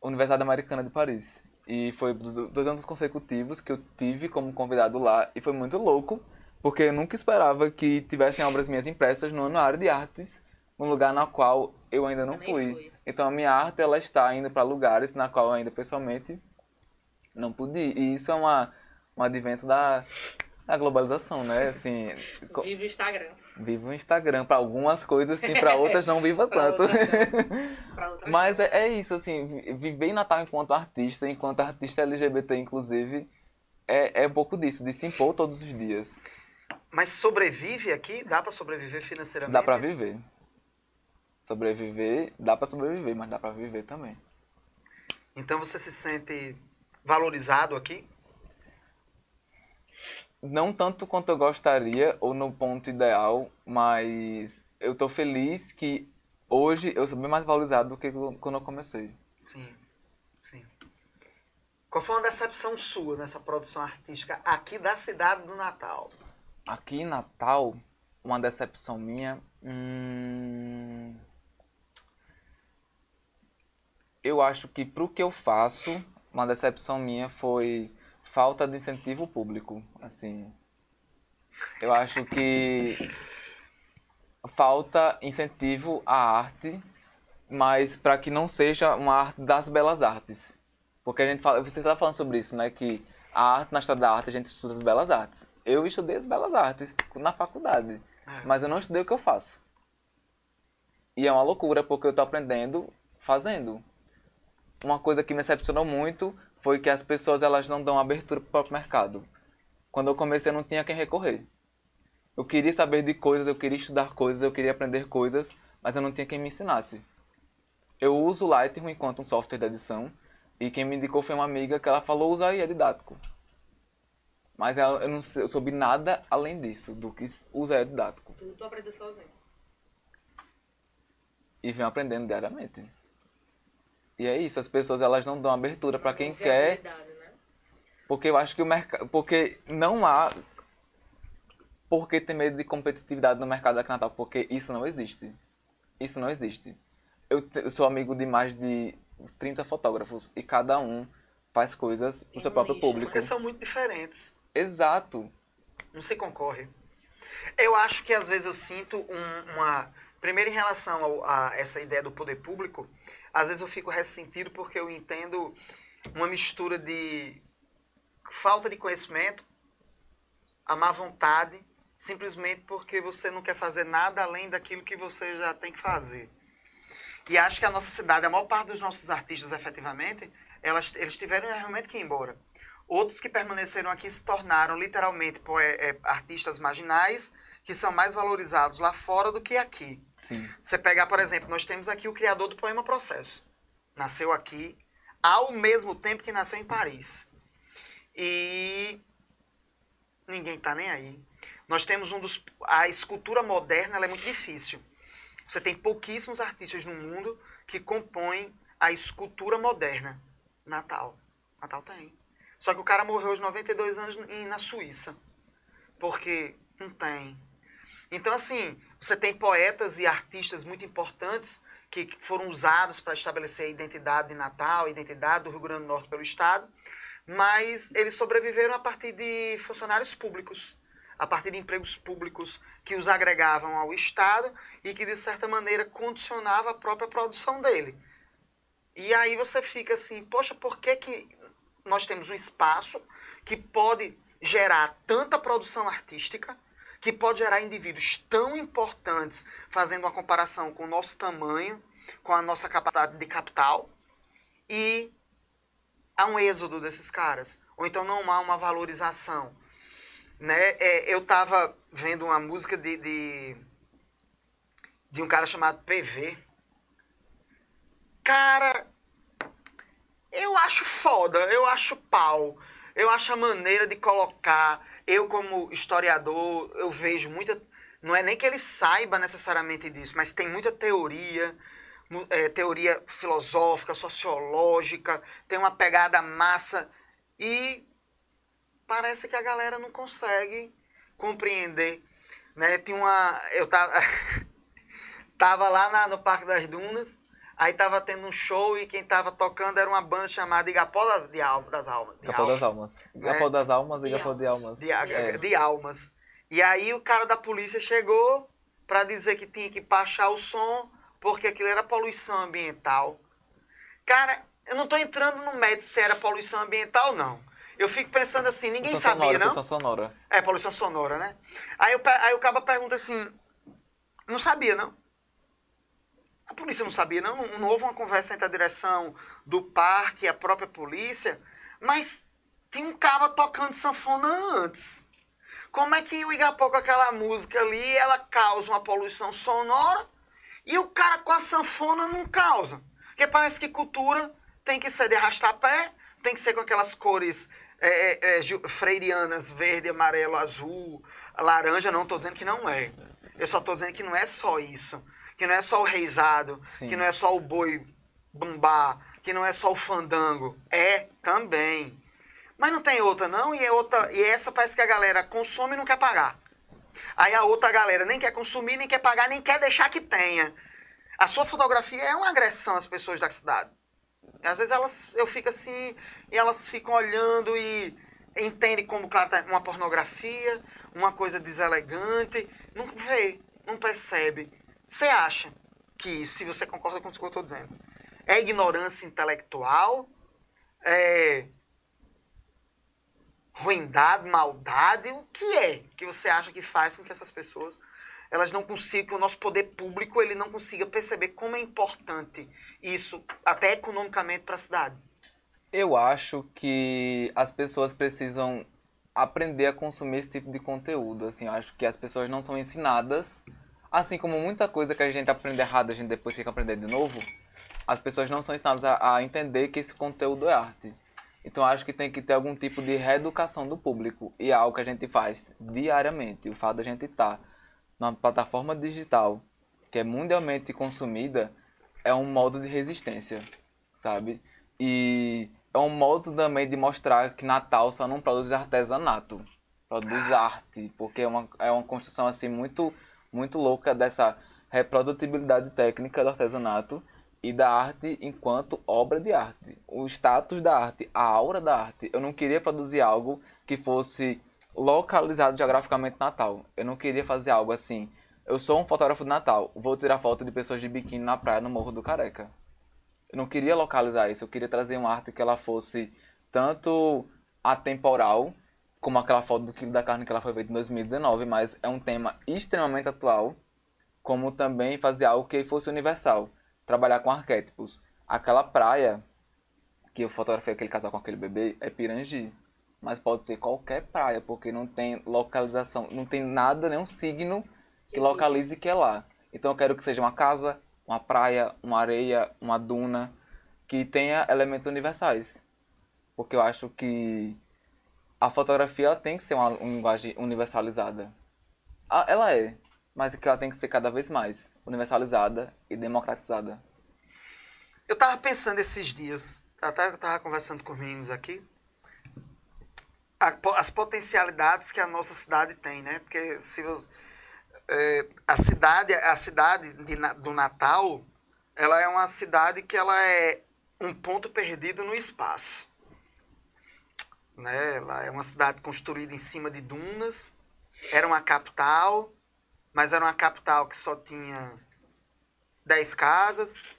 Universidade Americana de Paris. E foi do- dois anos consecutivos que eu tive como convidado lá, e foi muito louco, porque eu nunca esperava que tivessem obras minhas impressas no Anuário de Artes, num lugar na qual eu ainda não Eu fui. fui. Então a minha arte ela está indo para lugares na qual eu ainda pessoalmente não pude ir. E isso é uma, um advento da, da globalização, né? Assim, Vive o Instagram. vivo o Instagram para algumas coisas, sim, para outras não viva Pra tanto. outras Mas é, é isso, assim, vi- viver em Natal enquanto artista, enquanto artista LGBT, inclusive, é, é um pouco disso, de se impor todos os dias. Mas sobrevive aqui? Dá pra sobreviver financeiramente? Dá pra viver. Sobreviver, dá pra sobreviver, mas dá pra viver também. Então você se sente valorizado aqui? Não tanto quanto eu gostaria, ou no ponto ideal, mas eu tô feliz que hoje eu sou bem mais valorizado do que quando eu comecei. Sim, sim. Qual foi uma decepção sua nessa produção artística aqui da cidade do Natal? Aqui em Natal, uma decepção minha. hum, Eu acho que pro que eu faço, uma decepção minha foi falta de incentivo público. Assim, eu acho que falta incentivo à arte, mas para que não seja uma arte das belas artes. Porque a gente fala, você está falando sobre isso, né? Que a arte, na história da arte, a gente estuda as belas artes. Eu estudei as belas artes na faculdade, É. mas eu não estudei o que eu faço. E é uma loucura, porque eu tô aprendendo fazendo. Uma coisa que me decepcionou muito foi que as pessoas elas não dão abertura para o próprio mercado. Quando eu comecei, eu não tinha quem recorrer. Eu queria saber de coisas, eu queria estudar coisas, eu queria aprender coisas, mas eu não tinha quem me ensinasse. Eu uso o Lightroom enquanto um software de edição, e quem me indicou foi uma amiga que ela falou usar e é didático. Mas ela- eu não eu soube nada além disso, do que usar é didático. Tu, tu aprendeu sozinho. E venho aprendendo diariamente. E é isso, as pessoas elas não dão abertura para quem Houve quer né? Porque eu acho que o mercado. Porque não há. Por que ter medo de competitividade no mercado aqui em Natal? Porque isso não existe. Isso não existe. Eu, te- eu sou amigo de mais de 30 fotógrafos e cada um faz coisas pro seu um próprio nicho, público. Porque são muito diferentes. Exato. Não se concorre. Eu acho que às vezes eu sinto um- uma. Primeiro, em relação ao- a essa ideia do poder público, às vezes eu fico ressentido porque eu entendo uma mistura de falta de conhecimento, a má vontade, simplesmente porque você não quer fazer nada além daquilo que você já tem que fazer. E acho que a nossa cidade, a maior parte dos nossos artistas, efetivamente, elas, eles tiveram realmente que ir embora. Outros que permaneceram aqui se tornaram literalmente é, artistas marginais, que são mais valorizados lá fora do que aqui. Sim. Você pegar, por exemplo, nós temos aqui o criador do poema Processo. Nasceu aqui, ao mesmo tempo que nasceu em Paris. E ninguém está nem aí. Nós temos um dos. A escultura moderna ela é muito difícil. Você tem pouquíssimos artistas no mundo que compõem a escultura moderna. Natal. Natal tem. Só que o cara morreu aos 92 anos na Suíça. Porque não tem. Então, assim, você tem poetas e artistas muito importantes que foram usados para estabelecer a identidade de Natal, a identidade do Rio Grande do Norte pelo Estado, mas eles sobreviveram a partir de funcionários públicos, a partir de empregos públicos que os agregavam ao Estado e que, de certa maneira, condicionava a própria produção dele. E aí você fica assim, poxa, por que, que nós temos um espaço que pode gerar tanta produção artística, que pode gerar indivíduos tão importantes, fazendo uma comparação com o nosso tamanho, com a nossa capacidade de capital, e há um êxodo desses caras. Ou então não há uma valorização. Né? É, eu estava vendo uma música de, de, de um cara chamado PV. Cara, eu acho foda, eu acho pau, eu acho a maneira de colocar, eu como historiador, eu vejo muita... Não é nem que ele saiba necessariamente disso, mas tem muita teoria, é, teoria filosófica, sociológica, tem uma pegada massa e parece que a galera não consegue compreender, né? Tinha uma... Eu tava... tava lá na- no Parque das Dunas, aí tava tendo um show e quem tava tocando era uma banda chamada Igapó das, de Al- das Almas. de Igapó das Almas. almas. Igapó das almas e Igapó de almas. De, a- É. de almas. E aí o cara da polícia chegou para dizer que tinha que baixar o som porque aquilo era poluição ambiental. Cara, eu não tô entrando no mérito se era poluição ambiental não. Eu fico pensando assim, ninguém Poluição sabia, sonora, não? poluição sonora. É, poluição sonora, né? Aí, o pe- aí o caba pergunta assim, não sabia, não? A polícia não sabia, não? Não, houve uma conversa entre a direção do parque e a própria polícia, mas tinha um caba tocando sanfona antes. Como é que o Igapó com aquela música ali, ela causa uma poluição sonora e o cara com a sanfona não causa? Porque parece que cultura tem que ser de arrastapé, tem que ser com aquelas cores é, é, é, freirianas, verde, amarelo, azul, laranja, não estou dizendo que não é. Eu só estou dizendo que não é só isso. Que não é só o reizado, Sim. que não é só o boi bumbá, que não é só o fandango. É também. Mas não tem outra, não, e, é outra, e essa parece que a galera consome e não quer pagar. Aí a outra galera nem quer consumir, nem quer pagar, nem quer deixar que tenha. A sua fotografia é uma agressão às pessoas da cidade. Às vezes elas, eu fico assim, e elas ficam olhando e entendem como, claro, tá uma pornografia, uma coisa deselegante, não vê, não percebe. Você acha que isso, se você concorda com o que eu estou dizendo, é ignorância intelectual? É ruindade, maldade? O que é que você acha que faz com que essas pessoas elas não consigam, que o nosso poder público ele não consiga perceber como é importante isso, até economicamente, para a cidade? Eu acho que as pessoas precisam aprender a consumir esse tipo de conteúdo. Assim, acho que as pessoas não são ensinadas, assim como muita coisa que a gente aprende errado, a gente depois tem que aprender de novo. As pessoas não são ensinadas a, a entender que esse conteúdo é arte. Então acho que tem que ter algum tipo de reeducação do público. E é algo que a gente faz diariamente. O fato da gente estar numa plataforma digital que é mundialmente consumida é um modo de resistência, sabe? E é um modo também de mostrar que Natal só não produz artesanato, produz arte, porque é uma, é uma construção assim muito, muito louca dessa reprodutibilidade técnica do artesanato e da arte enquanto obra de arte. O status da arte, a aura da arte. Eu não queria produzir algo que fosse localizado geograficamente Natal. Eu não queria fazer algo assim. Eu sou um fotógrafo de Natal, vou tirar foto de pessoas de biquíni na praia no Morro do Careca. Eu não queria localizar isso, eu queria trazer uma arte que ela fosse tanto atemporal, como aquela foto do quilo da carne que ela foi feita em 2019, mas é um tema extremamente atual, como também fazer algo que fosse universal, trabalhar com arquétipos. Aquela praia que eu fotografei aquele casal com aquele bebê é Pirangi, mas pode ser qualquer praia, porque não tem localização, não tem nada, nenhum signo que localize que é lá. Então eu quero que seja uma casa, uma praia, uma areia, uma duna, que tenha elementos universais. Porque eu acho que a fotografia ela tem que ser uma, uma linguagem universalizada. Ah, Ela é, mas que ela tem que ser cada vez mais universalizada e democratizada. Eu tava pensando esses dias, até eu tava conversando com os meninos aqui, a as potencialidades que a nossa cidade tem, né? Porque se você, é, a cidade, a cidade de do Natal, ela é uma cidade que ela é um ponto perdido no espaço. Né? Ela é uma cidade construída em cima de dunas, era uma capital, mas era uma capital que só tinha 10 casas,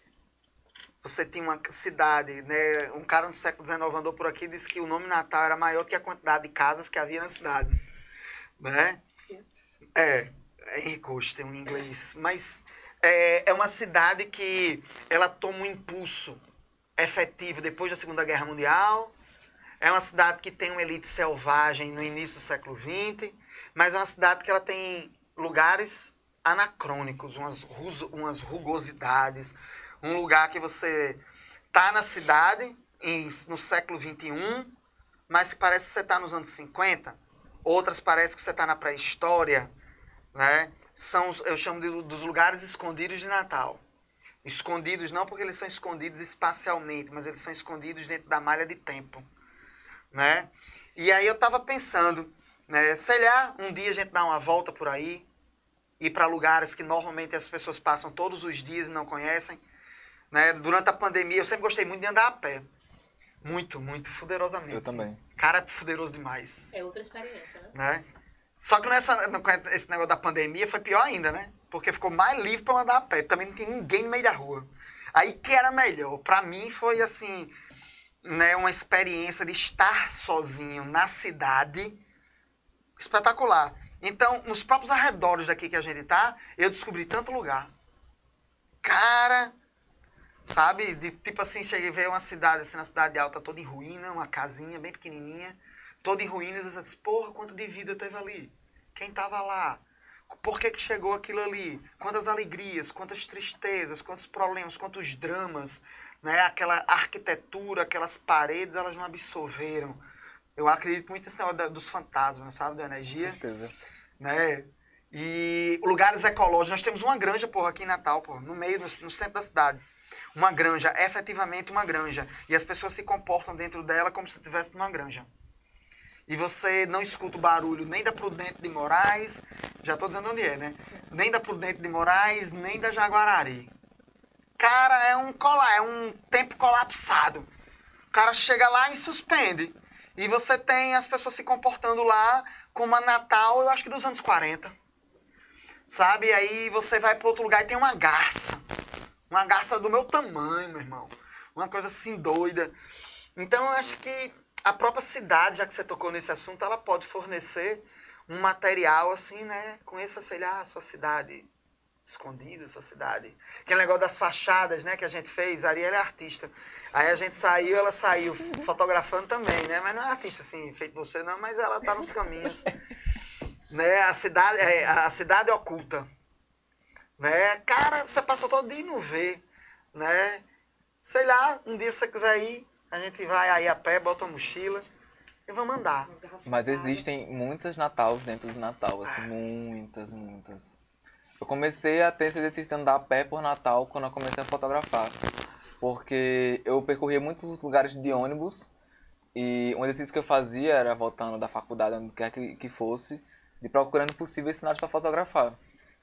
você tinha uma cidade, né? Um cara no século XIX andou por aqui e disse que o nome Natal era maior que a quantidade de casas que havia na cidade, né? É, Henry Costa, um inglês. Mas é, é uma cidade que ela toma um impulso efetivo depois da Segunda Guerra Mundial. É uma cidade que tem uma elite selvagem no início do século XX, mas é uma cidade que ela tem lugares anacrônicos, umas, umas rugosidades, um lugar que você tá na cidade em- no século XXI, mas que parece que você está nos anos 50. outras parece que você está na pré-história, né? São, eu chamo de, dos lugares escondidos de Natal. Escondidos não porque eles são escondidos espacialmente, mas eles são escondidos dentro da malha de tempo, né? E aí eu tava pensando, né? Sei lá, um dia a gente dá uma volta por aí, ir para lugares que normalmente as pessoas passam todos os dias e não conhecem, né? Durante a pandemia eu sempre gostei muito de andar a pé. Muito, muito, fuderosamente. Eu também. Cara, é fuderoso demais, É outra experiência, né? né? Só que nessa, esse negócio da pandemia foi pior ainda, né? Porque ficou mais livre pra eu andar a pé. Também não tinha ninguém no meio da rua. Aí que era melhor. Pra mim foi assim, né, uma experiência de estar sozinho na cidade espetacular. Então, nos próprios arredores daqui que a gente tá, eu descobri tanto lugar. Cara, sabe? De, tipo assim, cheguei a ver uma cidade, assim, na cidade alta, toda em ruína, uma casinha bem pequenininha, toda em ruínas. Eu disse, porra, quanto de vida teve ali? Quem tava lá? Por que, que chegou aquilo ali? Quantas alegrias, quantas tristezas, quantos problemas, quantos dramas, né? Aquela arquitetura, aquelas paredes, elas não absorveram. Eu acredito muito nesse negócio dos fantasmas, sabe? Da Com energia certeza. né? E lugares ecológicos. Nós temos uma granja, porra, aqui em Natal, porra, no meio, no, no centro da cidade. Uma granja, efetivamente uma granja. E as pessoas se comportam dentro dela como se estivesse numa granja. E você não escuta o barulho nem da Prudente de Moraes, já tô dizendo onde é, né? Nem da Prudente de Moraes, nem da Jaguarari. Cara, é um, cola, é um tempo colapsado. O cara chega lá e suspende. E você tem as pessoas se comportando lá como a Natal, eu acho que dos anos 40. Sabe? E aí você vai para outro lugar e tem uma garça. Uma garça do meu tamanho, meu irmão. Uma coisa assim doida. Então eu acho que a própria cidade, já que você tocou nesse assunto, ela pode fornecer um material assim, né? Conheça, sei lá, a sua cidade escondida, sua cidade. Aquele negócio das fachadas, né, que a gente fez, a Ariel é artista. Aí a gente saiu, ela saiu fotografando também, né? Mas não é artista assim, feito você não, mas ela tá nos caminhos. né? A cidade, é, a cidade oculta. Né? Cara, você passou todo dia e não vê, né? Sei lá, um dia se você quiser ir, a gente vai aí a pé, bota uma mochila e vamos andar. Mas existem muitas Natals dentro do Natal, assim, muitas, muitas. Eu comecei a ter esse exercício de andar a pé por Natal quando eu comecei a fotografar. Porque eu percorria muitos lugares de ônibus e um exercício que eu fazia era voltando da faculdade, onde quer que, que fosse, de procurando possíveis cenários para fotografar.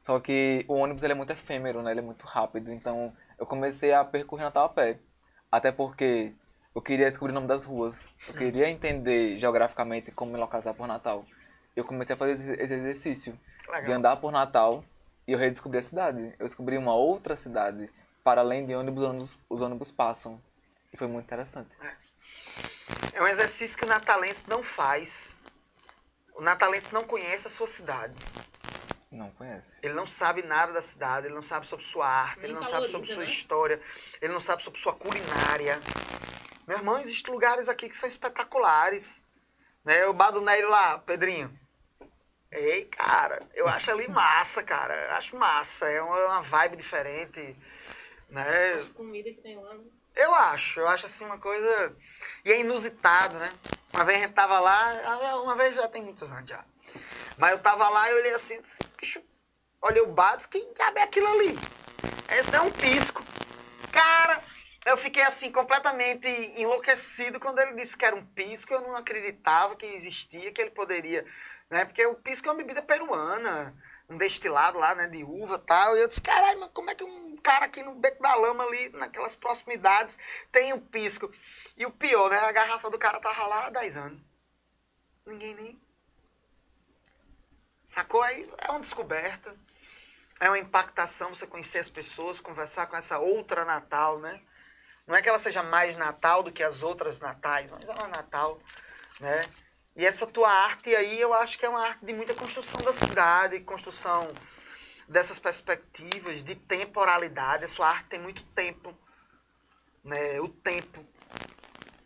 Só que o ônibus ele é muito efêmero, né? Ele é muito rápido, então eu comecei a percorrer Natal a pé. Até porque eu queria descobrir o nome das ruas. Eu queria entender geograficamente como me localizar por Natal. Eu comecei a fazer esse exercício de Legal. andar por Natal e eu redescobri a cidade. Eu descobri uma outra cidade. Para além de onde os ônibus, os ônibus passam. E foi muito interessante. É um exercício que o natalense não faz. O natalense não conhece a sua cidade. Não conhece. Ele não sabe nada da cidade, ele não sabe sobre sua arte, Nem ele não sabe valoriza, sobre sua né? história, ele não sabe sobre sua culinária. Meu irmão, existem lugares aqui que são espetaculares. Né? O Bar do Neiro lá, Pedrinho. Ei, cara, eu acho ali massa, cara. Eu acho massa. É uma, vibe diferente. Né? As comidas que tem lá, né? Eu acho, eu acho assim uma coisa. E é inusitado, né? Uma vez a gente tava lá, uma vez já tem muitos anos já. Mas eu tava lá e olhei assim, disse, bicho, olhei o bar, disse, que diabo é aquilo ali? Esse é um pisco. Cara, eu fiquei assim, completamente enlouquecido quando ele disse que era um pisco, eu não acreditava que existia, que ele poderia. Né? Porque o pisco é uma bebida peruana, um destilado lá, né, de uva tal. E eu disse, caralho, mas como é que um cara aqui no Beco da Lama, ali, naquelas proximidades, tem o pisco? E o pior, né? A garrafa do cara tava lá há 10 anos. Ninguém nem. Sacou? Aí é uma descoberta. É uma impactação você conhecer as pessoas, conversar com essa outra Natal, né? Não é que ela seja mais Natal do que as outras Natais, mas é Natal, né? E essa tua arte aí, eu acho que é uma arte de muita construção da cidade, construção dessas perspectivas de temporalidade. A sua arte tem muito tempo, né? O tempo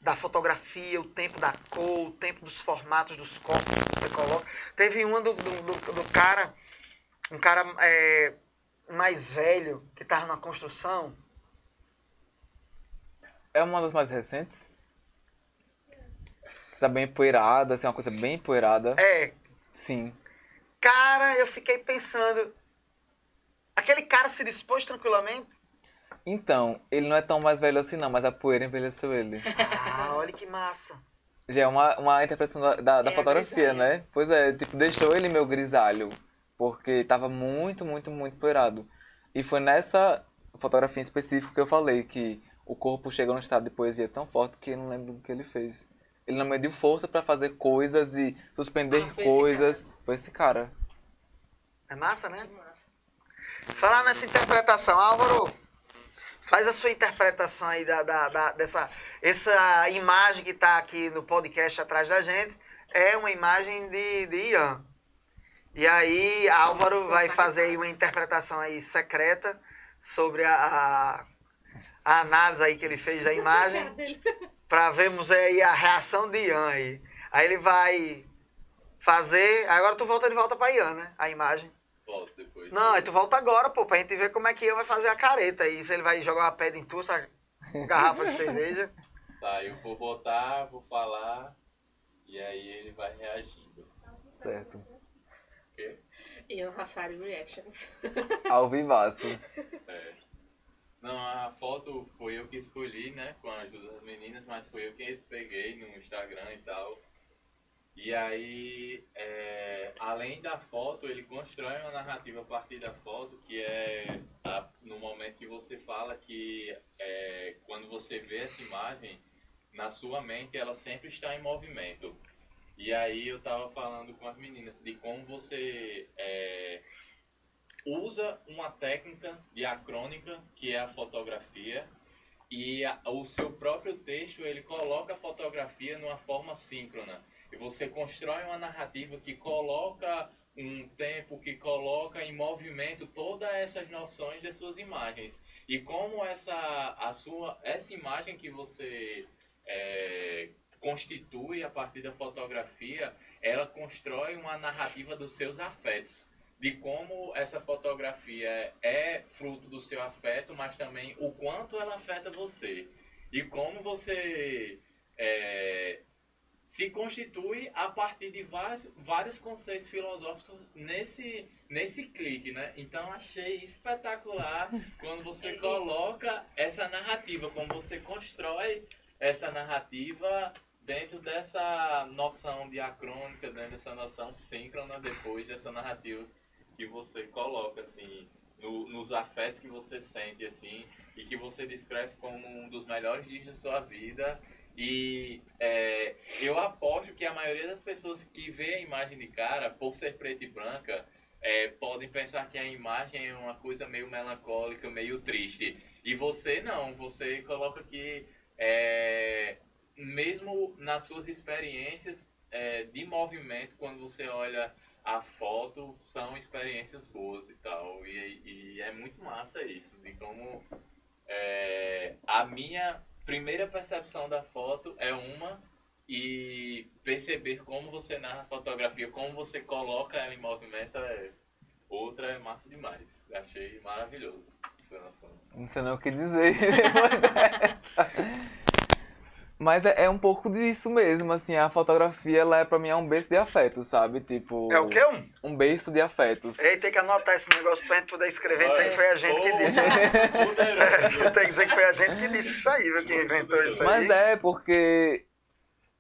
da fotografia, o tempo da cor, o tempo dos formatos dos corpos que você coloca. Teve uma do, do, do, do cara, um cara é, mais velho, que estava na construção. É uma das mais recentes. Tá bem empoeirada, assim, uma coisa bem empoeirada. É, Sim. Cara, eu fiquei pensando. Aquele cara se dispôs tranquilamente? Então, ele não é tão mais velho assim não, mas a poeira envelheceu ele. Ah, olha que massa. Já é uma, uma interpretação da, da, da É, fotografia, grisalho. né? Pois é, tipo, deixou ele meio grisalho. Porque tava muito, muito, muito poeirado. E foi nessa fotografia em específico que eu falei que o corpo chega num estado de poesia tão forte que eu não lembro do que ele fez. Ele não mediu força pra fazer coisas e suspender Ah, foi esse coisas. Foi esse cara. É massa, né? Que massa. Falar nessa interpretação, Álvaro, faz a sua interpretação aí da, da, da- dessa essa imagem que está aqui no podcast atrás da gente. É uma imagem de, de Ian. E aí, Álvaro vai fazer aí uma interpretação aí secreta sobre a, a, a análise aí que ele fez da imagem para vermos aí a reação de Ian aí. Aí ele vai fazer. Agora tu volta de volta para Ian, né? A imagem. Volto depois. Não, aí tu volta agora, pô, pra gente ver como é que Ian vai fazer a careta aí. Se ele vai jogar uma pedra em tu, essa garrafa de cerveja. Tá, eu vou botar, vou falar, e aí ele vai reagindo. Certo. Ian Hassari Reactions. Ao vivaço. É. Não, a foto foi eu que escolhi, né? Com a ajuda das meninas, mas foi eu que peguei no Instagram e tal. E aí, é, além da foto, ele constrói uma narrativa a partir da foto, que é a- no momento que você fala que é, quando você vê essa imagem, na sua mente ela sempre está em movimento. E aí eu tava falando com as meninas de como você é, usa uma técnica diacrônica, que é a fotografia, e a- o seu próprio texto ele coloca a fotografia numa forma síncrona. E você constrói uma narrativa que coloca um tempo, que coloca em movimento todas essas noções das suas imagens. E como essa, a sua, essa imagem que você é, constitui a partir da fotografia, ela constrói uma narrativa dos seus afetos de como essa fotografia é fruto do seu afeto, mas também o quanto ela afeta você. E como você é, se constitui a partir de vários, vários conceitos filosóficos nesse, nesse clique, né? Então achei espetacular quando você coloca essa narrativa, como você constrói essa narrativa dentro dessa noção diacrônica, dentro dessa noção síncrona depois dessa narrativa que você coloca assim no- nos afetos que você sente assim e que você descreve como um dos melhores dias da sua vida. E é, eu aposto que a maioria das pessoas que vê a imagem de cara por ser preta e branca é, podem pensar que a imagem é uma coisa meio melancólica meio triste. E você não. Você coloca que é, mesmo nas suas experiências é, de movimento quando você olha a foto são experiências boas e tal. E, e é muito massa isso, de como é, a minha primeira percepção da foto é uma e perceber como você narra a fotografia, como você coloca ela em movimento é outra, é massa demais. Achei maravilhoso. Não sei nem o que dizer. Mas é, é um pouco disso mesmo, assim, a fotografia, ela é, pra mim, é um berço de afetos, sabe? Tipo... É o quê? Um? Um berço de afetos. Ei, tem que anotar esse negócio pra gente poder escrever e dizer que foi a gente que disse. tem que dizer que foi a gente que disse isso aí, viu? Que inventou isso aí. Mas é, porque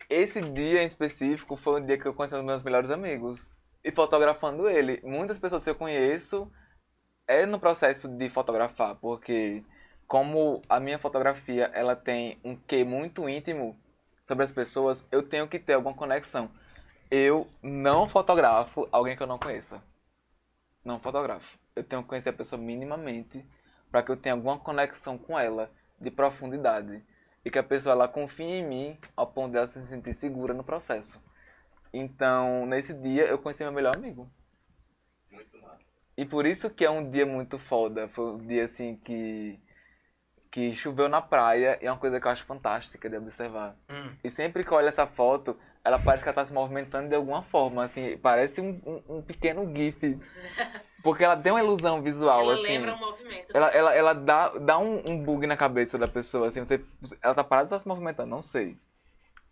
esse dia em específico foi o dia que eu conheci um dos meus melhores amigos. E fotografando ele. Muitas pessoas que eu conheço é no processo de fotografar, porque como a minha fotografia ela tem um quê muito íntimo sobre as pessoas, eu tenho que ter alguma conexão. Eu não fotografo alguém que eu não conheça. Não fotografo. Eu tenho que conhecer a pessoa minimamente para que eu tenha alguma conexão com ela de profundidade e que a pessoa ela confie em mim ao ponto de ela se sentir segura no processo. Então, nesse dia eu conheci meu melhor amigo. Muito massa. E por isso que é um dia muito foda. Foi um dia assim que que choveu na praia e é uma coisa que eu acho fantástica de observar. Hum. E sempre que eu olho essa foto, ela parece que ela tá se movimentando de alguma forma, assim, parece um, um, um pequeno gif. Porque ela tem uma ilusão visual, Ela assim. lembra um movimento. Ela, ela, ela dá, dá um, um bug na cabeça da pessoa, assim, você, ela tá parada ou tá se movimentando, não sei.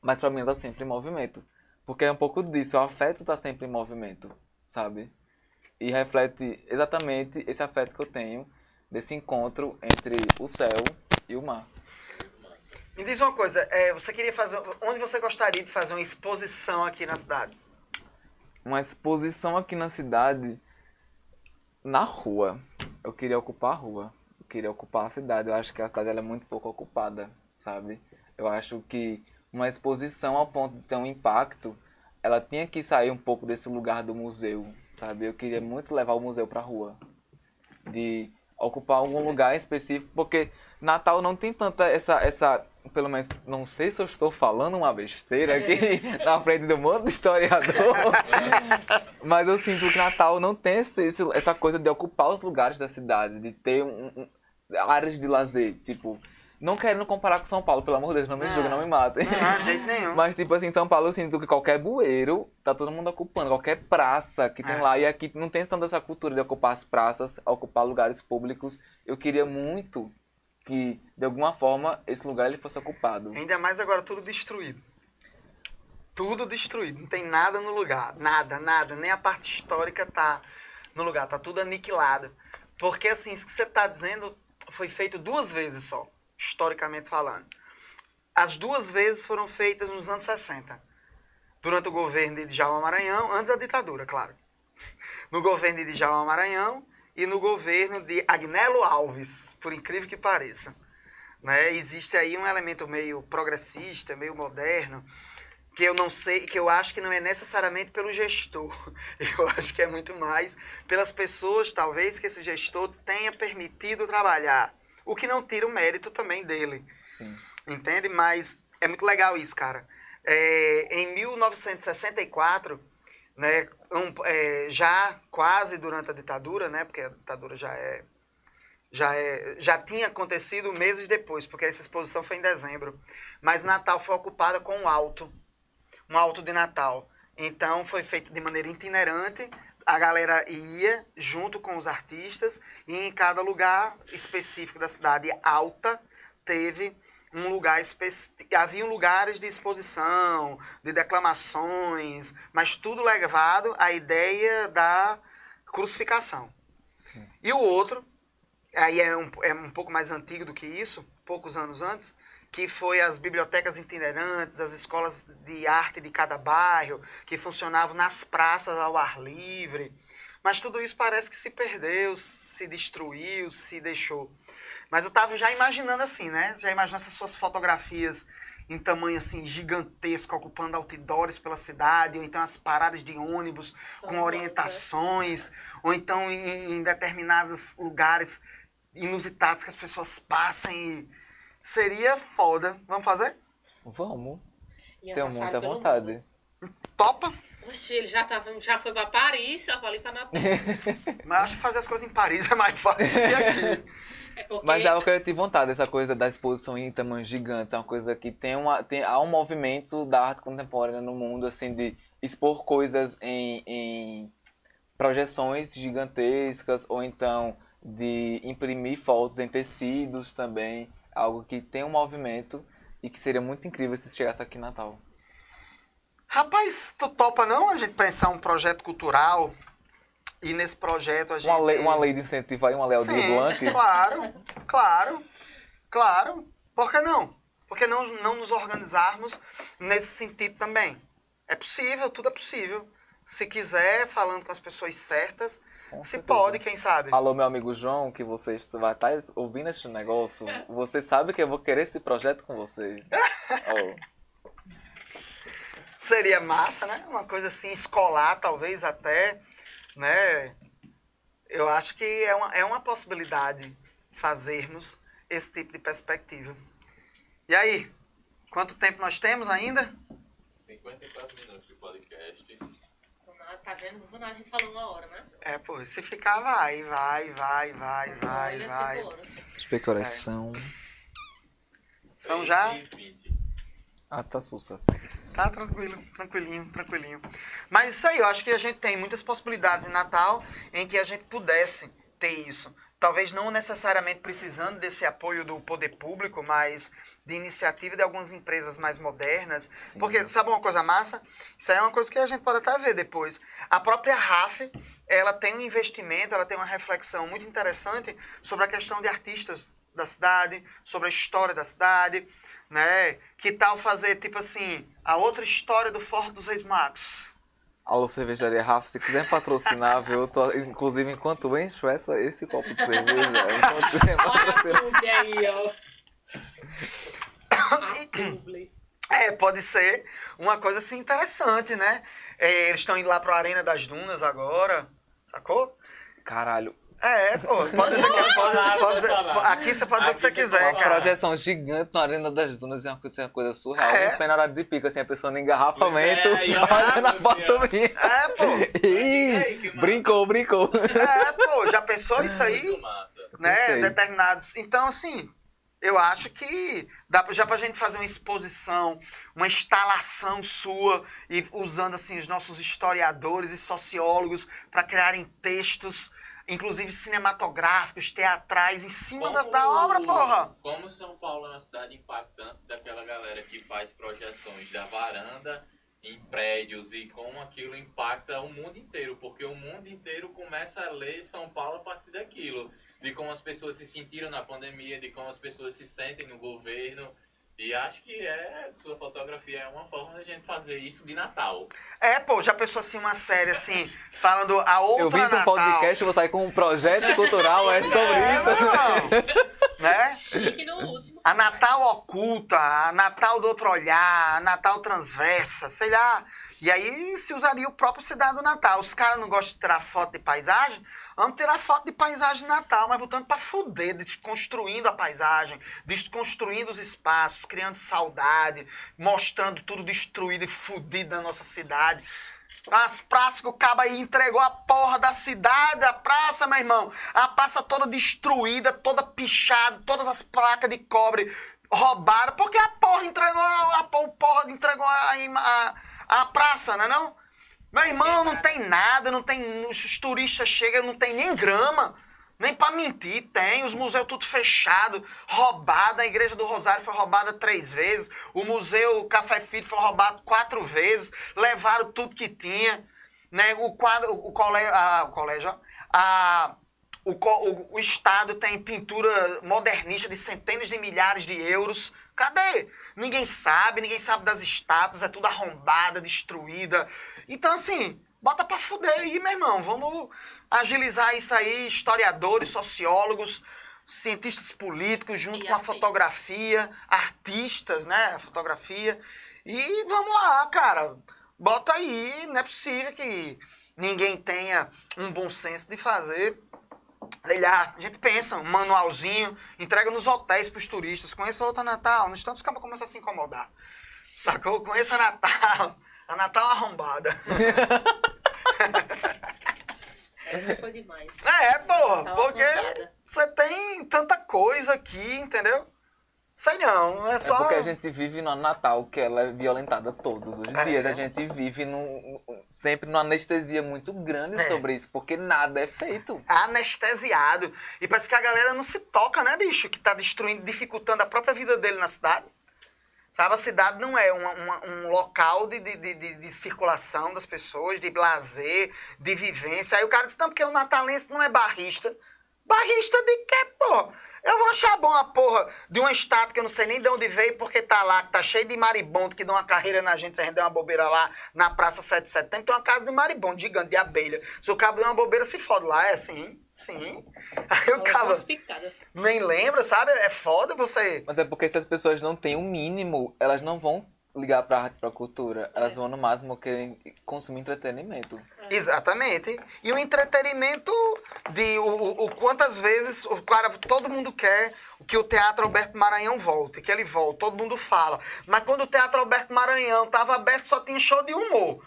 Mas pra mim ela tá sempre em movimento. Porque é um pouco disso, o afeto está sempre em movimento, sabe? E reflete exatamente esse afeto que eu tenho desse encontro entre o céu e o mar. Me diz uma coisa, é, você queria fazer. Onde você gostaria de fazer uma exposição aqui na cidade? Uma exposição aqui na cidade, na rua. Eu queria ocupar a rua. Eu queria ocupar a cidade. Eu acho que a cidade é muito pouco ocupada, sabe? Eu acho que uma exposição ao ponto de ter um impacto, ela tinha que sair um pouco desse lugar do museu, sabe? Eu queria muito levar o museu pra rua. De ocupar algum lugar específico, porque Natal não tem tanta essa, essa pelo menos, não sei se eu estou falando uma besteira aqui na frente do monte de historiador, mas eu sinto que Natal não tem esse, esse- essa coisa de ocupar os lugares da cidade, de ter um, um- áreas de lazer, tipo, não querendo comparar com São Paulo, pelo amor de Deus, não me Ah. julguem, não me matem. Não, de jeito nenhum. Mas, tipo assim, São Paulo eu sinto que qualquer bueiro tá todo mundo ocupando, qualquer praça que tem É. lá. E aqui não tem tanto essa cultura de ocupar as praças, ocupar lugares públicos. Eu queria muito que, de alguma forma, esse lugar ele fosse ocupado. Ainda mais agora tudo destruído. Tudo destruído. Não tem nada no lugar. Nada, nada. Nem a parte histórica tá no lugar. Tá tudo aniquilado. Porque, assim, isso que você tá dizendo foi feito duas vezes só, historicamente falando. As duas vezes foram feitas nos anos 60. Durante o governo de Djalma Maranhão, antes da ditadura, claro. No governo de Djalma Maranhão e no governo de Agnello Alves, por incrível que pareça né? Existe aí um elemento meio progressista, meio moderno, que eu não sei, que eu acho que não é necessariamente pelo gestor. Eu acho que é muito mais pelas pessoas, talvez, que esse gestor tenha permitido trabalhar. O que não tira o mérito também dele, Sim. entende? Mas é muito legal isso, cara. É, em 1964, né, um, é, já quase durante a ditadura, né, porque a ditadura já é já, é, já tinha acontecido meses depois, porque essa exposição foi em dezembro. Mas Natal foi ocupada com um alto, um alto de Natal. Então foi feito de maneira itinerante. A galera ia junto com os artistas e em cada lugar específico da cidade alta teve um lugar específico. Havia lugares de exposição, de declamações, mas tudo levado à ideia da crucificação. Sim. E o outro, aí é um, é um pouco mais antigo do que isso, poucos anos antes, que foi as bibliotecas itinerantes, as escolas de arte de cada bairro, que funcionavam nas praças ao ar livre. Mas tudo isso parece que se perdeu, se destruiu, se deixou. Mas eu estava já imaginando assim, né? Já imaginando essas suas fotografias em tamanho assim gigantesco, ocupando outdoors pela cidade, ou então as paradas de ônibus com Nossa. orientações, ou então em, em determinados lugares inusitados que as pessoas passam e seria foda. Vamos fazer? Vamos. Tenho muita vontade. Topa? Oxi, ele já, tava, já foi pra Paris, já falei pra Natal. Mas acho que fazer as coisas em Paris é mais fácil do que aqui. É porque Mas é algo que eu tive vontade, essa coisa da exposição em tamanhos gigantes. É uma coisa que tem, uma, tem há um movimento da arte contemporânea no mundo, assim, de expor coisas em, em projeções gigantescas, ou então de imprimir fotos em tecidos também. Algo que tem um movimento e que seria muito incrível se chegasse aqui em Natal. Rapaz, tu topa não a gente pensar um projeto cultural e nesse projeto a gente... Uma lei, uma lei de incentivo aí, uma lei Sim, Blanc. claro, claro, claro. Por que não? Por que não, não nos organizarmos nesse sentido também? É possível, tudo é possível. Se quiser, falando com as pessoas certas, Com se certeza. pode, quem sabe. Alô, meu amigo João, que você vai estar ouvindo este negócio. Você sabe que eu vou querer esse projeto com você. Oh. Seria massa, né? Uma coisa assim, escolar, talvez até, né? Eu acho que é uma, é uma possibilidade fazermos esse tipo de perspectiva. E aí, quanto tempo nós temos ainda? 54 minutos de podcast. Tá vendo? Do nada a gente falou uma hora, né? É, pô, se ficar, vai, vai, vai, vai, vai, Olha, vai. ver que horas são. São já? 3 20. Ah, tá sussa. Tá tranquilo, tranquilinho, tranquilinho. Mas isso aí, eu acho que a gente tem muitas possibilidades em Natal em que a gente pudesse ter isso. Talvez não necessariamente precisando desse apoio do poder público, mas de iniciativa de algumas empresas mais modernas. Sim. Porque, sabe uma coisa massa? Isso aí é uma coisa que a gente pode até ver depois. A própria RAF, ela tem um investimento, ela tem uma reflexão muito interessante sobre a questão de artistas da cidade, sobre a história da cidade, né? Que tal fazer, tipo assim, a outra história do Forte dos Reis Magos? Alô, cervejaria Rafa, se quiser patrocinar, viu? Eu tô, inclusive, enquanto encho essa, esse copo de cerveja, enquanto publi aí, ó. É, pode ser uma coisa assim interessante, né? É, eles estão indo lá para a Arena das Dunas agora, sacou? Caralho, É, pô, pode dizer que pode, falar, pode pode dizer, aqui você pode dizer o que você quiser, uma cara. projeção gigante na Arena das Dunas é uma coisa, uma coisa surreal. É. Em plena hora de pico, assim, a pessoa no engarrafamento, é, exato, olha na foto minha. É, pô. Ih, brincou, brincou. É, pô, já pensou isso aí? Né, determinados. Então, assim, eu acho que dá pra- já pra gente fazer uma exposição, uma instalação sua e usando assim os nossos historiadores e sociólogos para criarem textos, inclusive cinematográficos, teatrais em cima das, da obra, porra. Como São Paulo é uma cidade impactante daquela galera que faz projeções da varanda em prédios e como aquilo impacta o mundo inteiro, porque o mundo inteiro começa a ler São Paulo a partir daquilo, de como as pessoas se sentiram na pandemia, de como as pessoas se sentem no governo. E acho que é, sua fotografia é uma forma da gente fazer isso de Natal. É, pô, já pensou assim uma série assim, falando a outra Eu vim pro Natal. podcast, vou sair com um projeto cultural, é sobre É, isso. né? Chique no último. A Natal oculta, a Natal do outro olhar, a Natal transversa, sei lá. E aí se usaria o próprio cidade do Natal. Os caras não gostam de tirar foto de paisagem, vamos tirar foto de paisagem de Natal, mas botando pra fuder, desconstruindo a paisagem, desconstruindo os espaços, criando saudade, mostrando tudo destruído e fudido da nossa cidade. As praças que o cabo aí entregou a porra da cidade, a praça, meu irmão. A praça toda destruída, toda pichada, todas as placas de cobre roubaram, porque a porra entregou, a porra entregou a, a, a praça, não é não? Meu irmão, não tem nada, não tem. Os turistas chegam, não tem nem grama. Nem pra mentir, tem. Os museus tudo fechado, roubado. A igreja do Rosário foi roubada três vezes. O museu Café Filho foi roubado quatro vezes. Levaram tudo que tinha. Né? O quadro, o colégio, a, o colégio, a, o, o, o Estado tem pintura modernista de centenas de milhares de euros. Cadê? Ninguém sabe, ninguém sabe das estátuas, é tudo arrombada, destruída. Então, assim, bota pra fuder aí, meu irmão. Vamos agilizar isso aí, historiadores, sociólogos, cientistas políticos, junto E com a artistas. fotografia, artistas, né? A fotografia. E vamos lá, cara. Bota aí, não é possível que ninguém tenha um bom senso de fazer Sei lá, a gente pensa, um manualzinho, entrega nos hotéis pros turistas. Conheça outra Natal. No instante os caras começam a se incomodar. Sacou? Conheça a Natal. A Natal arrombada. Essa foi demais. É, porra, Natal porque você tem tanta coisa aqui, entendeu? Sei não, é É só. porque a gente vive no Natal, que ela é violentada todos os É. dias. A gente vive num- sempre numa anestesia muito grande É. sobre isso, porque nada é feito. anestesiado. E parece que a galera não se toca, né, bicho? Que tá destruindo, dificultando a própria vida dele na cidade. Sabe, a cidade não é uma- uma- um local de, de, de, de- de circulação das pessoas, de lazer, de vivência. Aí o cara diz, não, porque o natalense não é barrista. Barrista de quê, pô? Eu vou achar bom a porra de uma estátua que eu não sei nem de onde veio, porque tá lá, que tá cheio de maribondo que dão uma carreira na gente, se a gente der uma bobeira lá na Praça 7 de Setembro, tem uma casa de maribondo gigante, de abelha. Se o cabo der uma bobeira, se fode lá, é assim, sim. Aí o Olha cabo nem lembra, sabe? É foda você... Mas é porque se as pessoas não têm o mínimo, elas não vão ligar pra arte, pra cultura. Elas É. vão, no máximo, querer consumir entretenimento. Exatamente. E o entretenimento de o, o- o quantas vezes o cara, todo mundo quer que o Teatro Alberto Maranhão volte, que ele volte, todo mundo fala. Mas quando o Teatro Alberto Maranhão estava aberto, só tinha show de humor.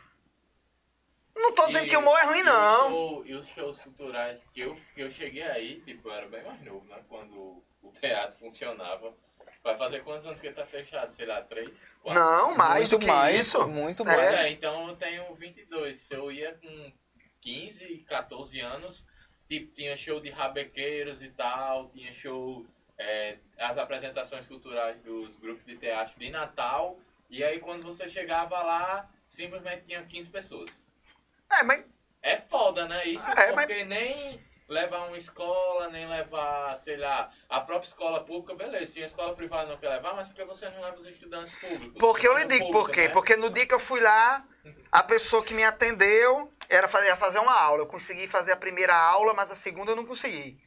Não tô dizendo E- que o humor é ruim, e não. show- e os shows culturais que eu, que eu cheguei aí, tipo, eu era bem mais novo, né? Quando o teatro funcionava. Vai fazer quantos anos que ele tá fechado? Sei lá, três? Quatro? Não, mais muito do que mais, isso. Muito É. Mais. é, então eu tenho 22. Se eu ia com 15, 14 anos, tipo, tinha show de rabequeiros e tal, tinha show, é, as apresentações culturais dos grupos de teatro de Natal, e aí quando você chegava lá, simplesmente tinha 15 pessoas. É, mas É foda, né? Isso É, mas- porque nem levar uma escola, nem levar, sei lá, a própria escola pública, beleza. Se a escola privada não quer levar, mas por que você não leva os estudantes públicos? Porque eu lhe digo público, por quê. né? Porque no dia que eu fui lá, a pessoa que me atendeu era fazer, ia fazer uma aula. Eu consegui fazer a primeira aula, mas a segunda eu não consegui.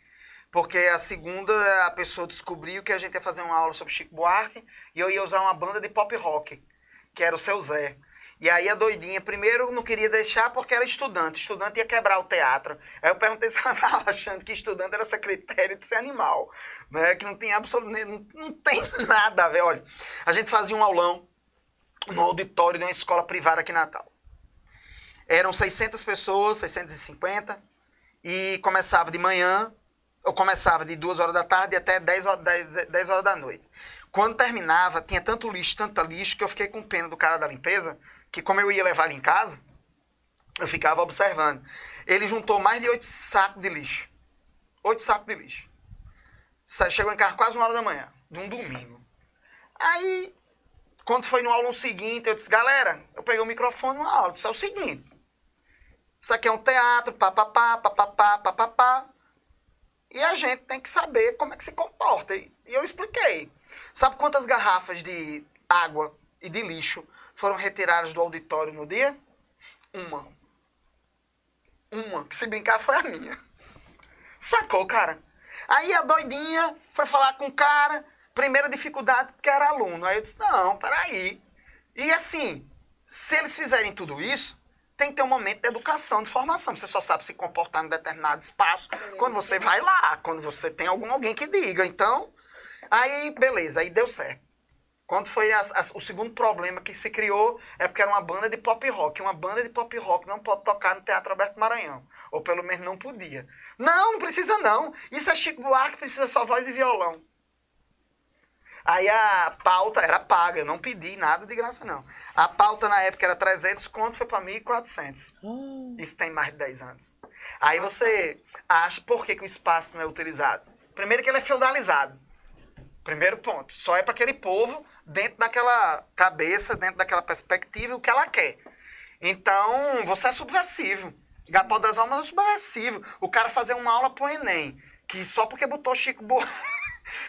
Porque a segunda a pessoa descobriu que a gente ia fazer uma aula sobre Chico Buarque e eu ia usar uma banda de pop rock, que era o seu Zé. E aí a doidinha, primeiro não queria deixar porque era estudante. Estudante ia quebrar o teatro. Aí eu perguntei se ela estava achando que estudante era esse critério de ser animal. Né? Que não tem absolutamente. Não, não tem nada a ver. Olha, a gente fazia um aulão no auditório de uma escola privada aqui em Natal. Eram 600 pessoas, 650, e começava de manhã, ou começava de 2 horas da tarde até 10 horas, 10, 10 horas da noite. Quando terminava, tinha tanto lixo, tanto lixo, que eu fiquei com pena do cara da limpeza, que como eu ia levar ele em casa, eu ficava observando. Ele juntou mais de 8 sacos de lixo. 8 sacos de lixo. Chegou em casa quase uma hora da manhã, de um domingo. Aí, quando foi no aula seguinte, eu disse, galera, eu peguei o microfone numa aula, disse, é o seguinte, isso aqui é um teatro, papapá, papapá, papapá, e a gente tem que saber como é que se comporta. E eu expliquei. Sabe quantas garrafas de água e de lixo foram retiradas do auditório no dia? Uma. Uma, que se brincar foi a minha. Sacou, cara? Aí a doidinha foi falar com o cara, primeira dificuldade porque era aluno. Aí eu disse, não, peraí. E assim, se eles fizerem tudo isso, tem que ter um momento de educação, de formação. Você só sabe se comportar em determinado espaço quando você vai lá, quando você tem algum alguém que diga. Então, aí beleza, aí deu certo. Quando foi as- as- o segundo problema que se criou, é porque era uma banda de pop rock. Uma banda de pop rock não pode tocar no Teatro Alberto Maranhão. Ou pelo menos não podia. Não, não precisa não. Isso é Chico Buarque, precisa só voz e violão. Aí a pauta era paga, eu não pedi nada de graça não. A pauta na época era 300 conto, foi para 1.400. Isso tem mais de 10 anos. Aí você acha por que, que o espaço não é utilizado? Primeiro que ele é feudalizado. Primeiro ponto. Só é para aquele povo dentro daquela cabeça, dentro daquela perspectiva, o que ela quer. Então, você é subversivo. Gapó das Almas é subversivo. O cara fazer uma aula pro Enem, que só porque botou Chico Buarque.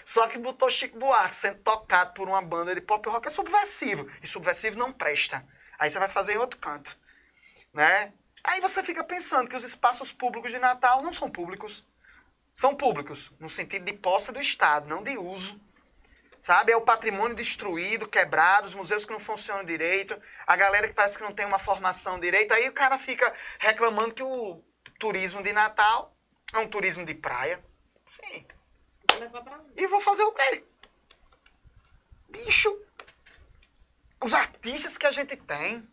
Só que botou Chico Buarque sendo tocado por uma banda de pop rock é subversivo. E subversivo não presta. Aí você vai fazer em outro canto. Né? Aí você fica pensando que os espaços públicos de Natal não são públicos. São públicos, no sentido de posse do Estado, não de uso. Sabe? É o patrimônio destruído, quebrado, os museus que não funcionam direito, a galera que parece que não tem uma formação direito. Aí o cara fica reclamando que o turismo de Natal é um turismo de praia. Sim. Vou levar pra mim. E vou fazer o quê? Bicho, os artistas que a gente tem,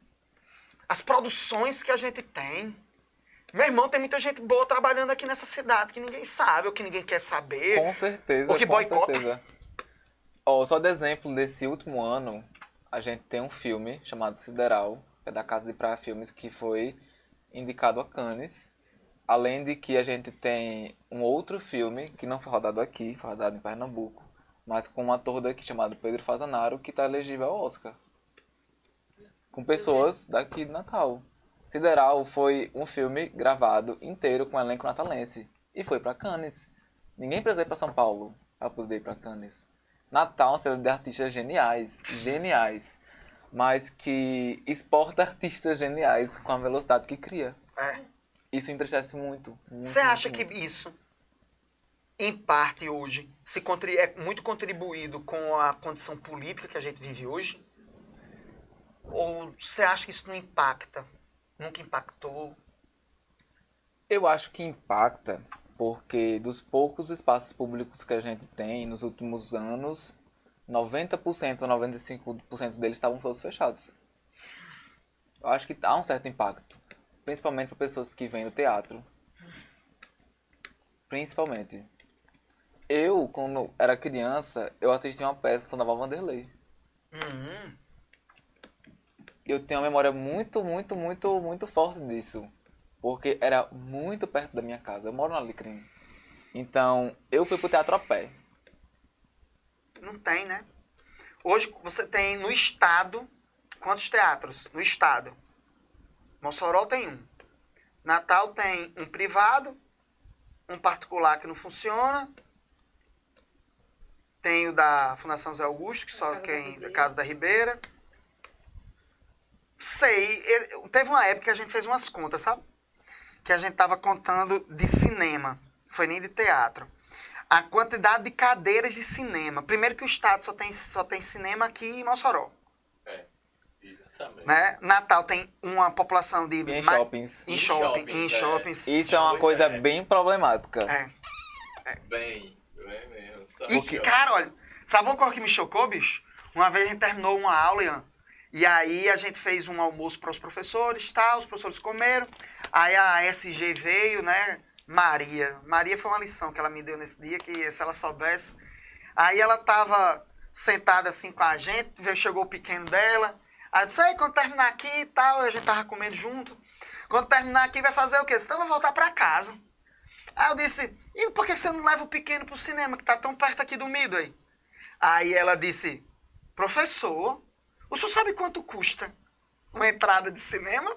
as produções que a gente tem. Meu irmão, tem muita gente boa trabalhando aqui nessa cidade que ninguém sabe ou que ninguém quer saber. Com certeza, O que com boicota. certeza. Ó, só de exemplo, desse último ano, a gente tem um filme chamado Sideral, que é da Casa de Praia Filmes, que foi indicado a Cannes. Além de que a gente tem um outro filme, que não foi rodado aqui, foi rodado em Pernambuco, mas com um ator daqui chamado Pedro Fazanaro, que está elegível ao Oscar. Com pessoas daqui de Natal. Sideral foi um filme gravado inteiro com elenco natalense. E foi para Cannes. Ninguém precisa ir para São Paulo para poder ir para Cannes. Natal é cidade de artistas geniais, geniais, mas que exporta artistas geniais com a velocidade que cria. É. Isso entristece muito. Você acha muito, que isso, em parte hoje, se é muito contribuído com a condição política que a gente vive hoje? Ou você acha que isso não impacta? Nunca impactou? Eu acho que impacta porque dos poucos espaços públicos que a gente tem nos últimos anos, 90% ou 95% deles estavam todos fechados. Eu acho que há um certo impacto, principalmente para pessoas que vêm do teatro. Principalmente. Eu, quando era criança, eu assisti uma peça do Naval Vanderlei. Hum, Eu tenho uma memória muito, muito, muito, muito forte disso. Porque era muito perto da minha casa. Eu moro no Alecrim. Então, eu fui pro teatro a pé. Não tem, né? Hoje você tem no estado quantos teatros? No estado. Mossoró tem um. Natal tem um privado, um particular que não funciona. Tem o da Fundação Zé Augusto, que só Casa da quem da Ribeira. Casa da Ribeira. Sei, teve uma época que a gente fez umas contas, sabe? Que a gente tava contando de cinema, foi nem de teatro. A quantidade de cadeiras de cinema. Primeiro que o estado só tem, só tem cinema aqui em Mossoró. É, exatamente. Né? Natal tem uma população de. Em shoppings. Em Em shopping, shoppings, em é. shoppings. Isso é uma coisa é. bem problemática. É. Bem, bem mesmo. E, que- cara, olha, sabe uma coisa que me chocou, bicho? Uma vez a gente terminou uma aula, Ian, e aí a gente fez um almoço para os professores, tal, os professores comeram. Aí a SG veio, né? Maria. Maria foi uma lição que ela me deu nesse dia, que se ela soubesse. Aí ela tava sentada assim com a gente, chegou o pequeno dela. Aí eu disse, aí, quando terminar aqui e tal, a gente tava comendo junto. Quando terminar aqui, vai fazer o quê? Então vai voltar para casa. Aí eu disse, e por que você não leva o pequeno pro cinema, que tá tão perto aqui do Midway? Aí ela disse, professor, o senhor sabe quanto custa uma entrada de cinema?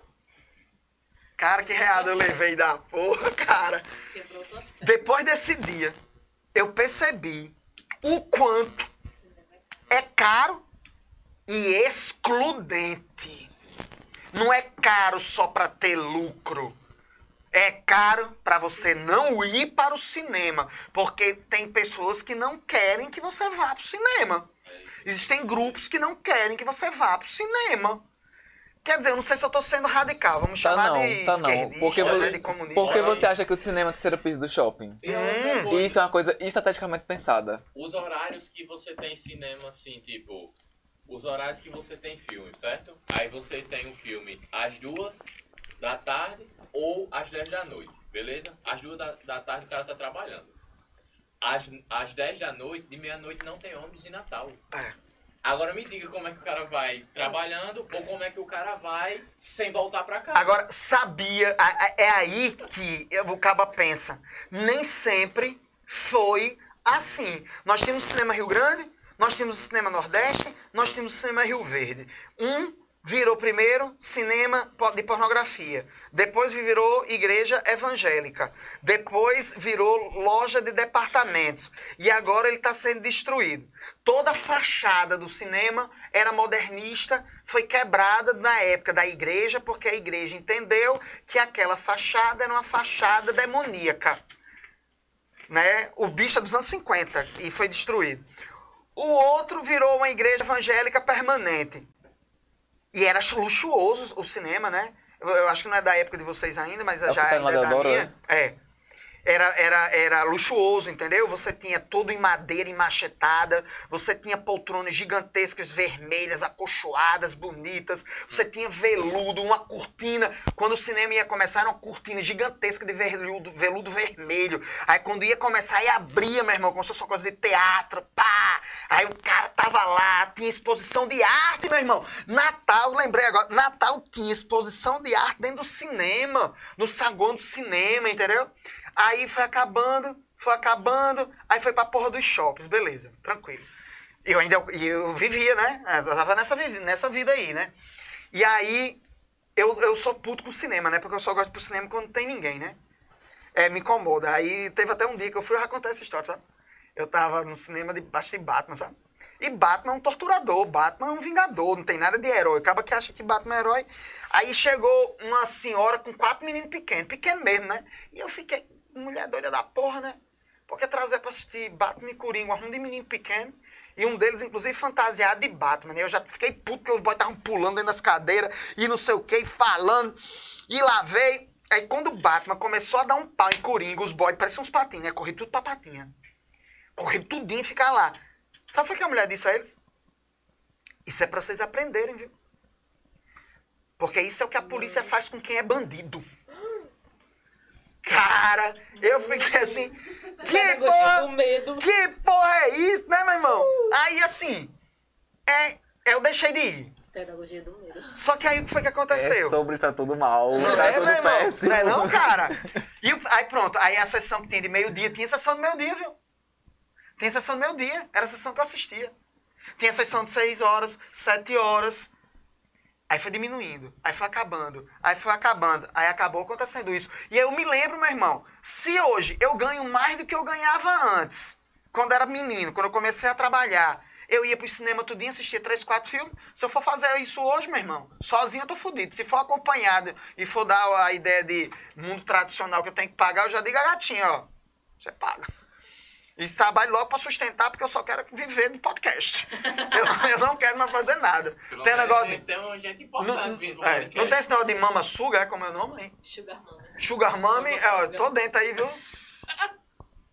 Cara, que reada eu levei da porra, cara. Depois desse dia, eu percebi o quanto é caro e excludente. Não é caro só para ter lucro. É caro para você não ir para o cinema, porque tem pessoas que não querem que você vá para o cinema. Existem grupos que não querem que você vá para o cinema. Quer dizer, eu não sei se eu tô sendo radical, vamos Tá chamar não, de tá não. esquerdista, Porque, né, vo- de comunista. porque você acha que o cinema é o terceiro piso do shopping? Outra Hum, E isso é uma coisa estrategicamente pensada. Os horários que você tem cinema, assim, tipo, os horários que você tem filme, certo? Aí você tem um filme às duas da tarde ou às 10 da noite, beleza? Às duas da, da tarde o cara tá trabalhando. Às, às 10 da noite, de meia-noite não tem ônibus em Natal. É. Agora me diga como é que o cara vai trabalhando ou como é que o cara vai sem voltar pra casa. Agora, sabia, é aí que o Caba pensa. Nem sempre foi assim. Nós tínhamos o cinema Rio Grande, nós tínhamos o cinema Nordeste, nós tínhamos o cinema Rio Verde. Um virou primeiro cinema de pornografia, depois virou igreja evangélica, depois virou loja de departamentos e agora ele está sendo destruído. Toda a fachada do cinema era modernista, foi quebrada na época da igreja, porque a igreja entendeu que aquela fachada era uma fachada demoníaca. Né? O bicho é dos anos 50 e foi destruído. O outro virou uma igreja evangélica permanente. E era luxuoso o cinema, né? Eu, eu acho que não é da época de vocês ainda, mas É já tá é da minha. né? É. Era, era, era luxuoso, entendeu? Você tinha tudo em madeira enmachetada, você tinha poltronas gigantescas, vermelhas, acolchoadas, bonitas, você tinha veludo, uma cortina. Quando o cinema ia começar, era uma cortina gigantesca de veludo, veludo vermelho. Aí quando ia começar, aí abria, meu irmão, como se fosse uma coisa de teatro, pá! Aí o cara tava lá, tinha exposição de arte, meu irmão. Natal, lembrei agora, Natal tinha exposição de arte dentro do cinema, no saguão do cinema, entendeu? Aí foi acabando, foi acabando, aí foi pra porra dos shoppings, beleza, tranquilo. Eu ainda eu vivia, né? Eu tava nessa, nessa vida aí, né? E aí eu, eu sou puto com cinema, né? Porque eu só gosto pro cinema quando tem ninguém, né? É, me incomoda. Aí teve até um dia que eu fui racontar essa história, sabe? Eu tava no cinema de Batman, sabe? E Batman é um torturador, Batman é um vingador, não tem nada de herói. Acaba que acha que Batman é herói. Aí chegou uma senhora com quatro meninos pequenos, pequeno mesmo, né? E eu fiquei, mulher doida da porra, né? Porque trazer pra assistir Batman e Coringa, um de menino pequeno. E um deles, inclusive, fantasiado de Batman. né? Eu já fiquei puto porque os boys estavam pulando dentro das cadeiras e não sei o que, e falando. E lá veio. Aí quando o Batman começou a dar um pau em Coringa, os boys pareciam uns patinhos, né? Corri tudo pra patinha. Corri tudinho e ficar lá. Sabe o que a mulher disse a eles? Isso é pra vocês aprenderem, viu? Porque isso é o que a polícia faz com quem é bandido. Cara, eu fiquei assim. Que Ela gostou porra! do medo. Que porra é isso, né, meu irmão? Aí assim, é, eu deixei de ir. Pedagogia do medo. Só que aí o que foi que É aconteceu? sobre está tudo mal, Não tá é, tudo meu irmão? péssimo. Não é não, cara? E aí pronto, aí a sessão que tem de meio-dia, tinha sessão de meio-dia, viu? Tinha sessão de meio-dia, era a sessão que eu assistia. Tinha sessão de seis horas, sete horas. Aí foi diminuindo, aí foi acabando, aí foi acabando, aí acabou acontecendo isso. E eu me lembro, meu irmão, se hoje eu ganho mais do que eu ganhava antes, quando era menino, quando eu comecei a trabalhar, eu ia pro cinema tudinho, assistia três, quatro filmes. Se eu for fazer isso hoje, meu irmão, sozinho eu tô fudido. Se for acompanhado e for dar a ideia de mundo tradicional que eu tenho que pagar, eu já digo a gatinha, ó, você paga. E trabalho logo pra sustentar, porque eu só quero viver do podcast. eu, eu não quero mais fazer nada. Pelo Tem um negócio de... Tem uma gente Não, importante vindo no é, não tem esse negócio de mama suga, é como é o nome, hein? Sugar Mama. Sugar Mama é, ó, tô dentro aí, viu?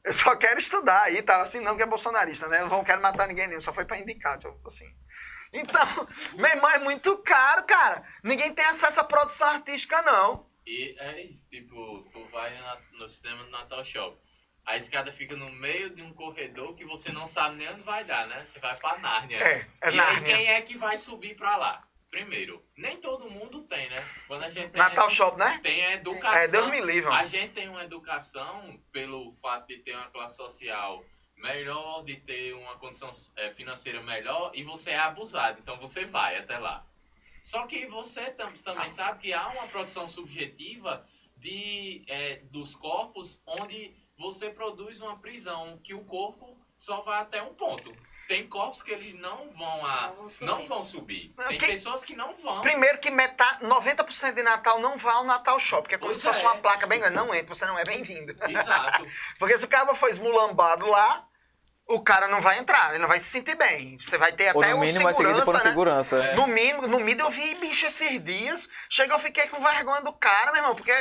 Eu só quero estudar aí, tá? Assim, não que é bolsonarista, né? Eu não quero matar ninguém, nem. Só foi pra indicar, tipo, assim. Então, meu irmão, é muito caro, cara. Ninguém tem acesso à produção artística, não. E é isso, tipo, tu vai na- no cinema do Natal Shop. A escada fica no meio de um corredor que você não sabe nem onde vai dar, né? Você vai pra Nárnia. É, é e Nárnia. aí quem é que vai subir pra lá? Primeiro, nem todo mundo tem, né? Quando a gente tem, Natal Shop, né? tem a educação. É, Deus me livre. A gente tem uma educação pelo fato de ter uma classe social melhor, de ter uma condição eh, financeira melhor, e você é abusado. Então você vai até lá. Só que você tam- também sabe que há uma produção subjetiva de, eh, dos corpos onde você produz uma prisão, que o corpo só vai até um ponto. Tem corpos que eles não vão a, Não vão subir. não vão subir. Tem Que- pessoas que não vão. Primeiro que metade, 90% de Natal não vai ao Natal Shop, porque é como se fosse é. uma placa bem grande. Não entra, você não é bem-vindo. Exato. Porque se o cara for esmulambado lá, o cara não vai entrar, ele não vai se sentir bem. Você vai ter Ou até no o mínimo por segurança, um né? segurança. É. No mínimo, no mínimo eu vi bicho esses dias. Chega, eu fiquei com vergonha do cara, meu irmão, porque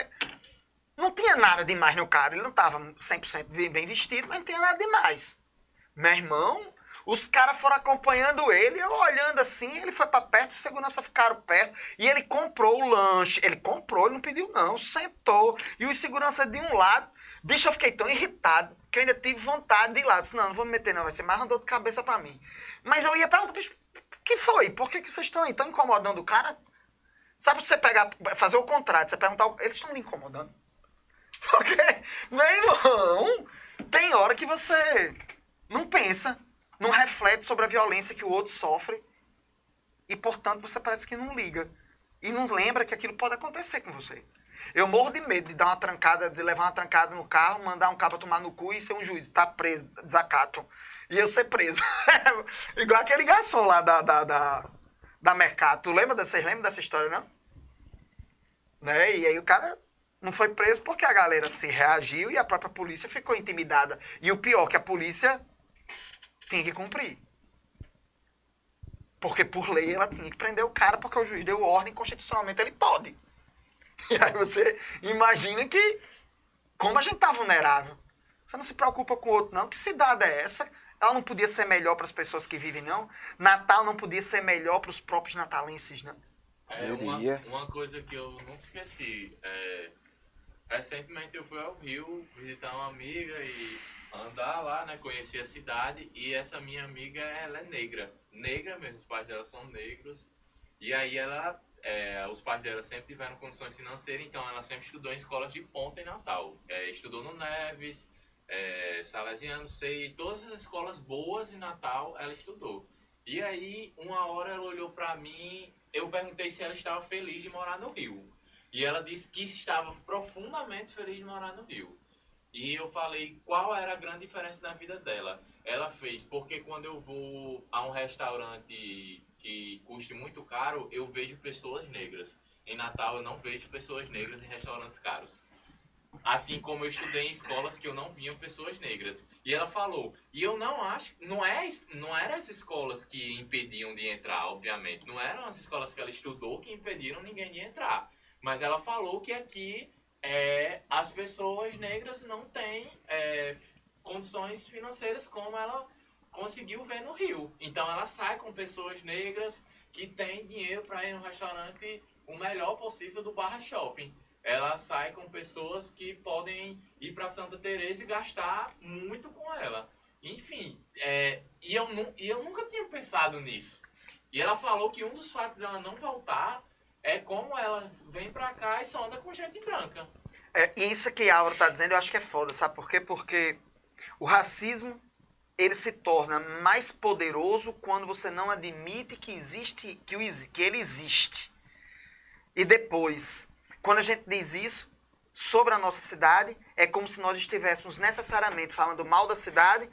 não tinha nada demais no cara. Ele não tava 100% bem vestido, mas não tinha nada demais. Meu irmão, os caras foram acompanhando ele, eu olhando assim, ele foi pra perto, os segurança ficaram perto, e ele comprou o lanche. Ele comprou, ele não pediu não, sentou. E os segurança de um lado, bicho, eu fiquei tão irritado que eu ainda tive vontade de ir lá. Disse, não, não vou me meter não, vai ser mais uma dor de cabeça pra mim. Mas eu ia perguntar, bicho, que foi? Por que, que vocês estão aí? Estão incomodando o cara? Sabe você pegar, fazer o contrário, você perguntar, eles estão me incomodando? Porque, meu irmão, tem hora que você não pensa, não reflete sobre a violência que o outro sofre e, portanto, você parece que não liga. E não lembra que aquilo pode acontecer com você. Eu morro de medo de dar uma trancada, de levar uma trancada no carro, mandar um cabo tomar no cu e ser um juiz, tá preso, desacato. E eu ser preso. Igual aquele garçom lá da, da, da, da Mercado. Tu lembra dessa, vocês lembram dessa história, não? Né? E aí o cara não foi preso porque a galera se reagiu e a própria polícia ficou intimidada. E o pior, que a polícia tinha que cumprir. Porque por lei ela tinha que prender o cara porque o juiz deu ordem constitucionalmente ele pode. E aí você imagina que como a gente tá vulnerável. Você não se preocupa com o outro não. Que cidade é essa? Ela não podia ser melhor para as pessoas que vivem não? Natal não podia ser melhor para os próprios natalenses não? É, uma, uma coisa que eu nunca esqueci. É, recentemente eu fui ao Rio visitar uma amiga e andar lá, né? Conhecer a cidade. E essa minha amiga, ela é negra. Negra mesmo, os pais dela são negros. E aí ela, é, os pais dela sempre tiveram condições financeiras, então ela sempre estudou em escolas de ponta em Natal. É, estudou no Neves, é, Salesiano, sei, todas as escolas boas em Natal ela estudou. E aí, uma hora ela olhou pra mim, eu perguntei se ela estava feliz de morar no Rio. E ela disse que estava profundamente feliz de morar no Rio. E eu falei qual era a grande diferença na vida dela. Ela fez, porque quando eu vou a um restaurante que custe muito caro, eu vejo pessoas negras. Em Natal eu não vejo pessoas negras em restaurantes caros. Assim como eu estudei em escolas que eu não via pessoas negras. E ela falou, e eu não acho, não é, não eram as escolas que impediam de entrar, obviamente. Não eram as escolas que ela estudou que impediram ninguém de entrar. Mas ela falou que aqui é, as pessoas negras não têm é, condições financeiras como ela conseguiu ver no Rio. Então ela sai com pessoas negras que têm dinheiro para ir no restaurante o melhor possível do Barra Shopping. Ela sai com pessoas que podem ir para Santa Teresa e gastar muito com ela. Enfim, é, e, eu e eu nunca tinha pensado nisso. E ela falou que um dos fatos dela não voltar é como ela vem pra cá e só anda com gente branca. É, isso que a Aura tá dizendo, eu acho que é foda, sabe por quê? Porque o racismo, ele se torna mais poderoso quando você não admite que existe, que, o, que ele existe. E depois, quando a gente diz isso sobre a nossa cidade, é como se nós estivéssemos necessariamente falando mal da cidade,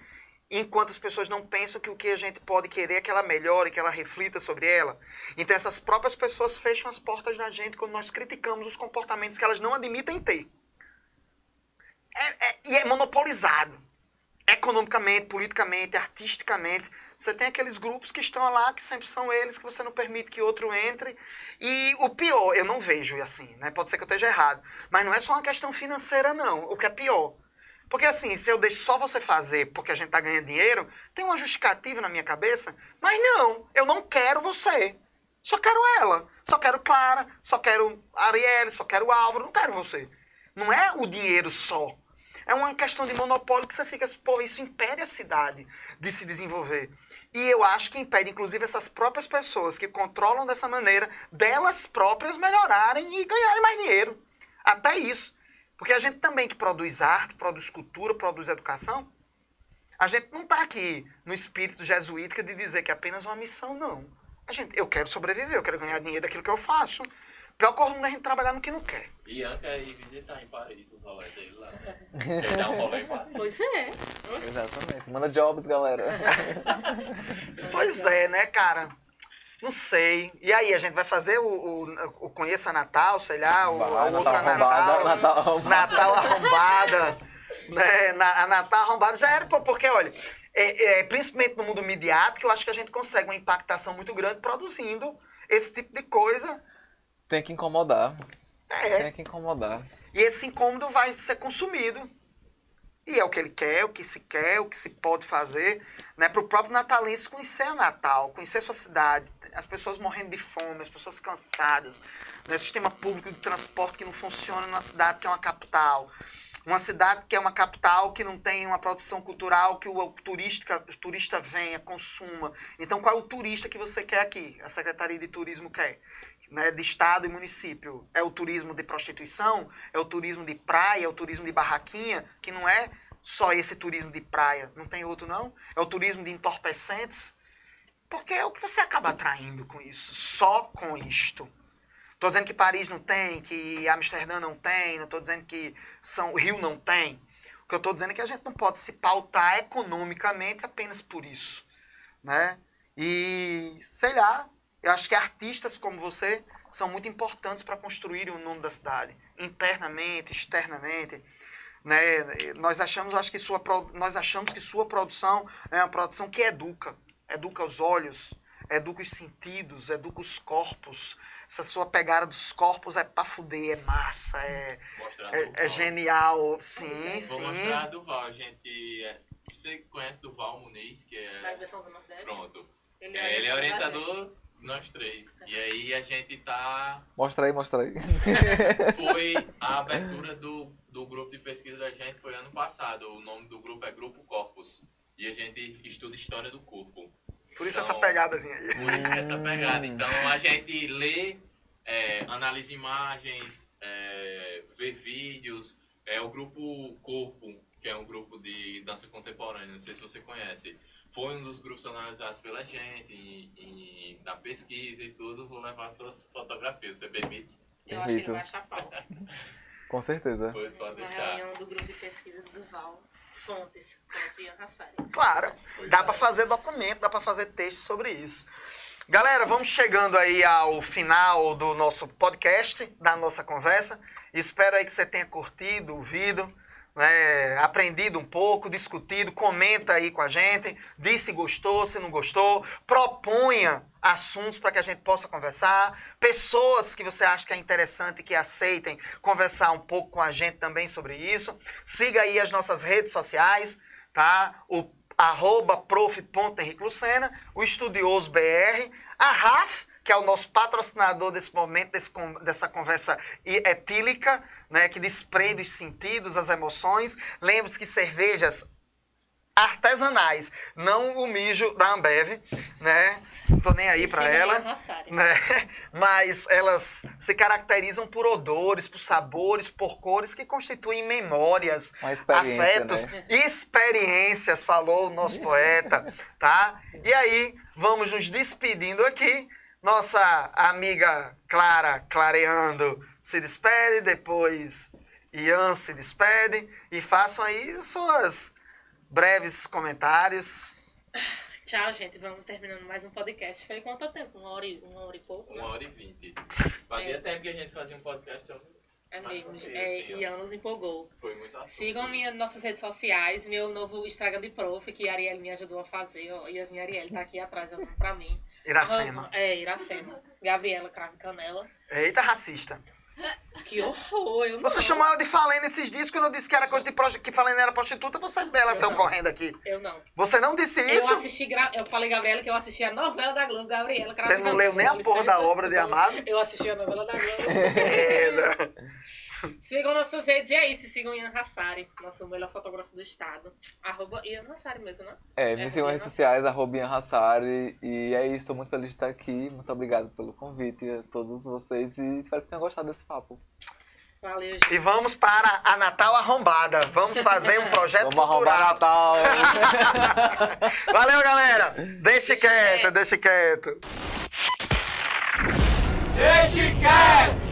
enquanto as pessoas não pensam que o que a gente pode querer é que ela melhore, que ela reflita sobre ela. Então essas próprias pessoas fecham as portas da gente quando nós criticamos os comportamentos que elas não admitem ter. É- é- e é monopolizado. Economicamente, politicamente, artisticamente. Você tem aqueles grupos que estão lá, que sempre são eles, que você não permite que outro entre. E o pior, eu não vejo assim, né? Pode ser que eu esteja errado. Mas não é só uma questão financeira, não. O que é pior. Porque assim, se eu deixo só você fazer porque a gente tá ganhando dinheiro, tem uma justificativa na minha cabeça. Mas não, eu não quero você. Só quero ela. Só quero Clara, só quero Arielle, só quero Álvaro, não quero você. Não é o dinheiro só. É uma questão de monopólio que você fica, pô, isso impede a cidade de se desenvolver. E eu acho que impede, inclusive, essas próprias pessoas que controlam dessa maneira, delas próprias melhorarem e ganharem mais dinheiro. Até isso. Porque a gente também que produz arte, produz cultura, produz educação, a gente não está aqui no espírito jesuítica de dizer que é apenas uma missão, não. A gente, eu quero sobreviver, eu quero ganhar dinheiro daquilo que eu faço. Pior coisa não é a gente trabalhar no que não quer. Ian quer ir visitar em Paris os rolês dele lá. Quer dar um rolê em Paris. Pois é. Oxi. Exatamente. Manda jobs, galera. Pois é, né, cara? Não sei. E aí, a gente vai fazer o, o, o Conheça Natal, sei lá, o, a outra arrombada, Natal. Natal arrombada. Natal arrombada. né? Na, a Natal arrombada já era, porque, olha, é, é, principalmente no mundo midiático, eu acho que a gente consegue uma impactação muito grande produzindo esse tipo de coisa. Tem que incomodar. É, Tem que incomodar. e esse incômodo vai ser consumido. E é o que ele quer, o que se quer, o que se pode fazer, né? Para o próprio natalense conhecer Natal, conhecer sua cidade, as pessoas morrendo de fome, as pessoas cansadas, né? o sistema público de transporte que não funciona numa cidade que é uma capital, uma cidade que é uma capital que não tem uma produção cultural que o, o turista, o turista venha, consuma. Então, qual é o turista que você quer aqui? A Secretaria de Turismo quer né, de estado e município. É o turismo de prostituição, é o turismo de praia, é o turismo de barraquinha, que não é só esse turismo de praia, não tem outro não. É o turismo de entorpecentes, porque é o que você acaba atraindo com isso, só com isto. Estou dizendo que Paris não tem, que Amsterdã não tem, não estou dizendo que São Rio não tem. O que eu estou dizendo é que a gente não pode se pautar economicamente apenas por isso. Né? E, sei lá, eu acho que artistas como você são muito importantes para construir o nome da cidade, internamente, externamente. Né? Nós achamos, acho que sua, nós achamos que sua produção é uma produção que educa, educa os olhos, educa os sentidos, educa os corpos. Essa sua pegada dos corpos é pra fuder, é massa, é, é, é genial. Sim, Vou sim. mostrar a Duval. A gente. é- Você conhece Duval Muniz, que Da é. versão do Nordeste. Pronto. Ele É, ele é orientador da nós três. E aí a gente tá. Mostra aí, mostra aí. Foi a abertura do, do grupo de pesquisa da gente foi ano passado. O nome do grupo é Grupo Corpus. E a gente estuda história do corpo. Por isso Então, essa pegadazinha aí. Por isso essa Hum. pegada. Então a gente lê, é, analisa imagens, é, vê vídeos. É o grupo Corpo, que é um grupo de dança contemporânea, não sei se você conhece. Foi um dos grupos analisados pela gente e, e na pesquisa e tudo. Vou levar suas fotografias, você permite? Eu acho que ele vai achar pau. Com certeza. Depois pode Na deixar. reunião do grupo de pesquisa do Duval. Fontes. Claro. Pois Dá é. para fazer documento, dá para fazer texto sobre isso. Galera, vamos chegando aí ao final do nosso podcast, da nossa conversa. Espero aí que você tenha curtido, ouvido, né, aprendido um pouco, discutido. Comenta aí com a gente, diz se gostou, se não gostou. Proponha assuntos para que a gente possa conversar. Pessoas que você acha que é interessante que aceitem conversar um pouco com a gente também sobre isso. Siga aí as nossas redes sociais, tá? O arroba prof.henriquelucena, o Estudioso BR, a RAF, que é o nosso patrocinador desse momento, desse dessa conversa etílica, né, que desprende os sentidos, as emoções. Lembre-se que cervejas artesanais. Não o mijo da Ambev, né? Tô nem aí pra Sigam ela. Né? Mas elas se caracterizam por odores, por sabores, por cores que constituem memórias, afetos, né? experiências, falou o nosso poeta, tá? E aí, vamos nos despedindo aqui. Nossa amiga Clara, clareando, se despede, depois Ian se despede e façam aí suas breves comentários. Tchau, gente. Vamos terminando mais um podcast. Foi quanto tempo? Uma hora e, uma hora e pouco? Uma hora e vinte. Fazia É. tempo que a gente fazia um podcast, então É mesmo. É, assim. Ian nos empolgou. foi muito assunto. Sigam minhas nossas redes sociais, meu novo Instagram de prof, que a Ariel me ajudou a fazer. Ó, Yasmin Ariel tá aqui atrás olhando pra mim. Iracema. É, Iracema. Gabriela Cravo Canela. Eita, racista. Que horror, eu não. Você chamou ela de Falene esses dias quando eu disse que era coisa de prosti- que Falene era prostituta, você ela saiu não. correndo aqui. Eu não. Você não disse Eu isso? assisti, gra- eu falei, Gabriela, que eu assisti a novela da Globo, Gabriela Você não leu nem a porra da obra de Amado? Eu assisti a novela da Globo. É, né? Sigam nossas redes e é isso. Sigam Ian Hassari, nosso melhor fotógrafo do estado. Arroba Ian Hassari mesmo, né? É, É, me sigam nas redes sociais, arroba Ian Hassari. E é isso, estou muito feliz de estar aqui. Muito obrigado pelo convite a todos vocês e espero que tenham gostado desse papo. Valeu, gente. E vamos para a Natal Arrombada. Vamos fazer um projeto Vamos arrombar cultural. Natal! Valeu, galera. Deixe quieto, deixe quieto. Deixe quieto!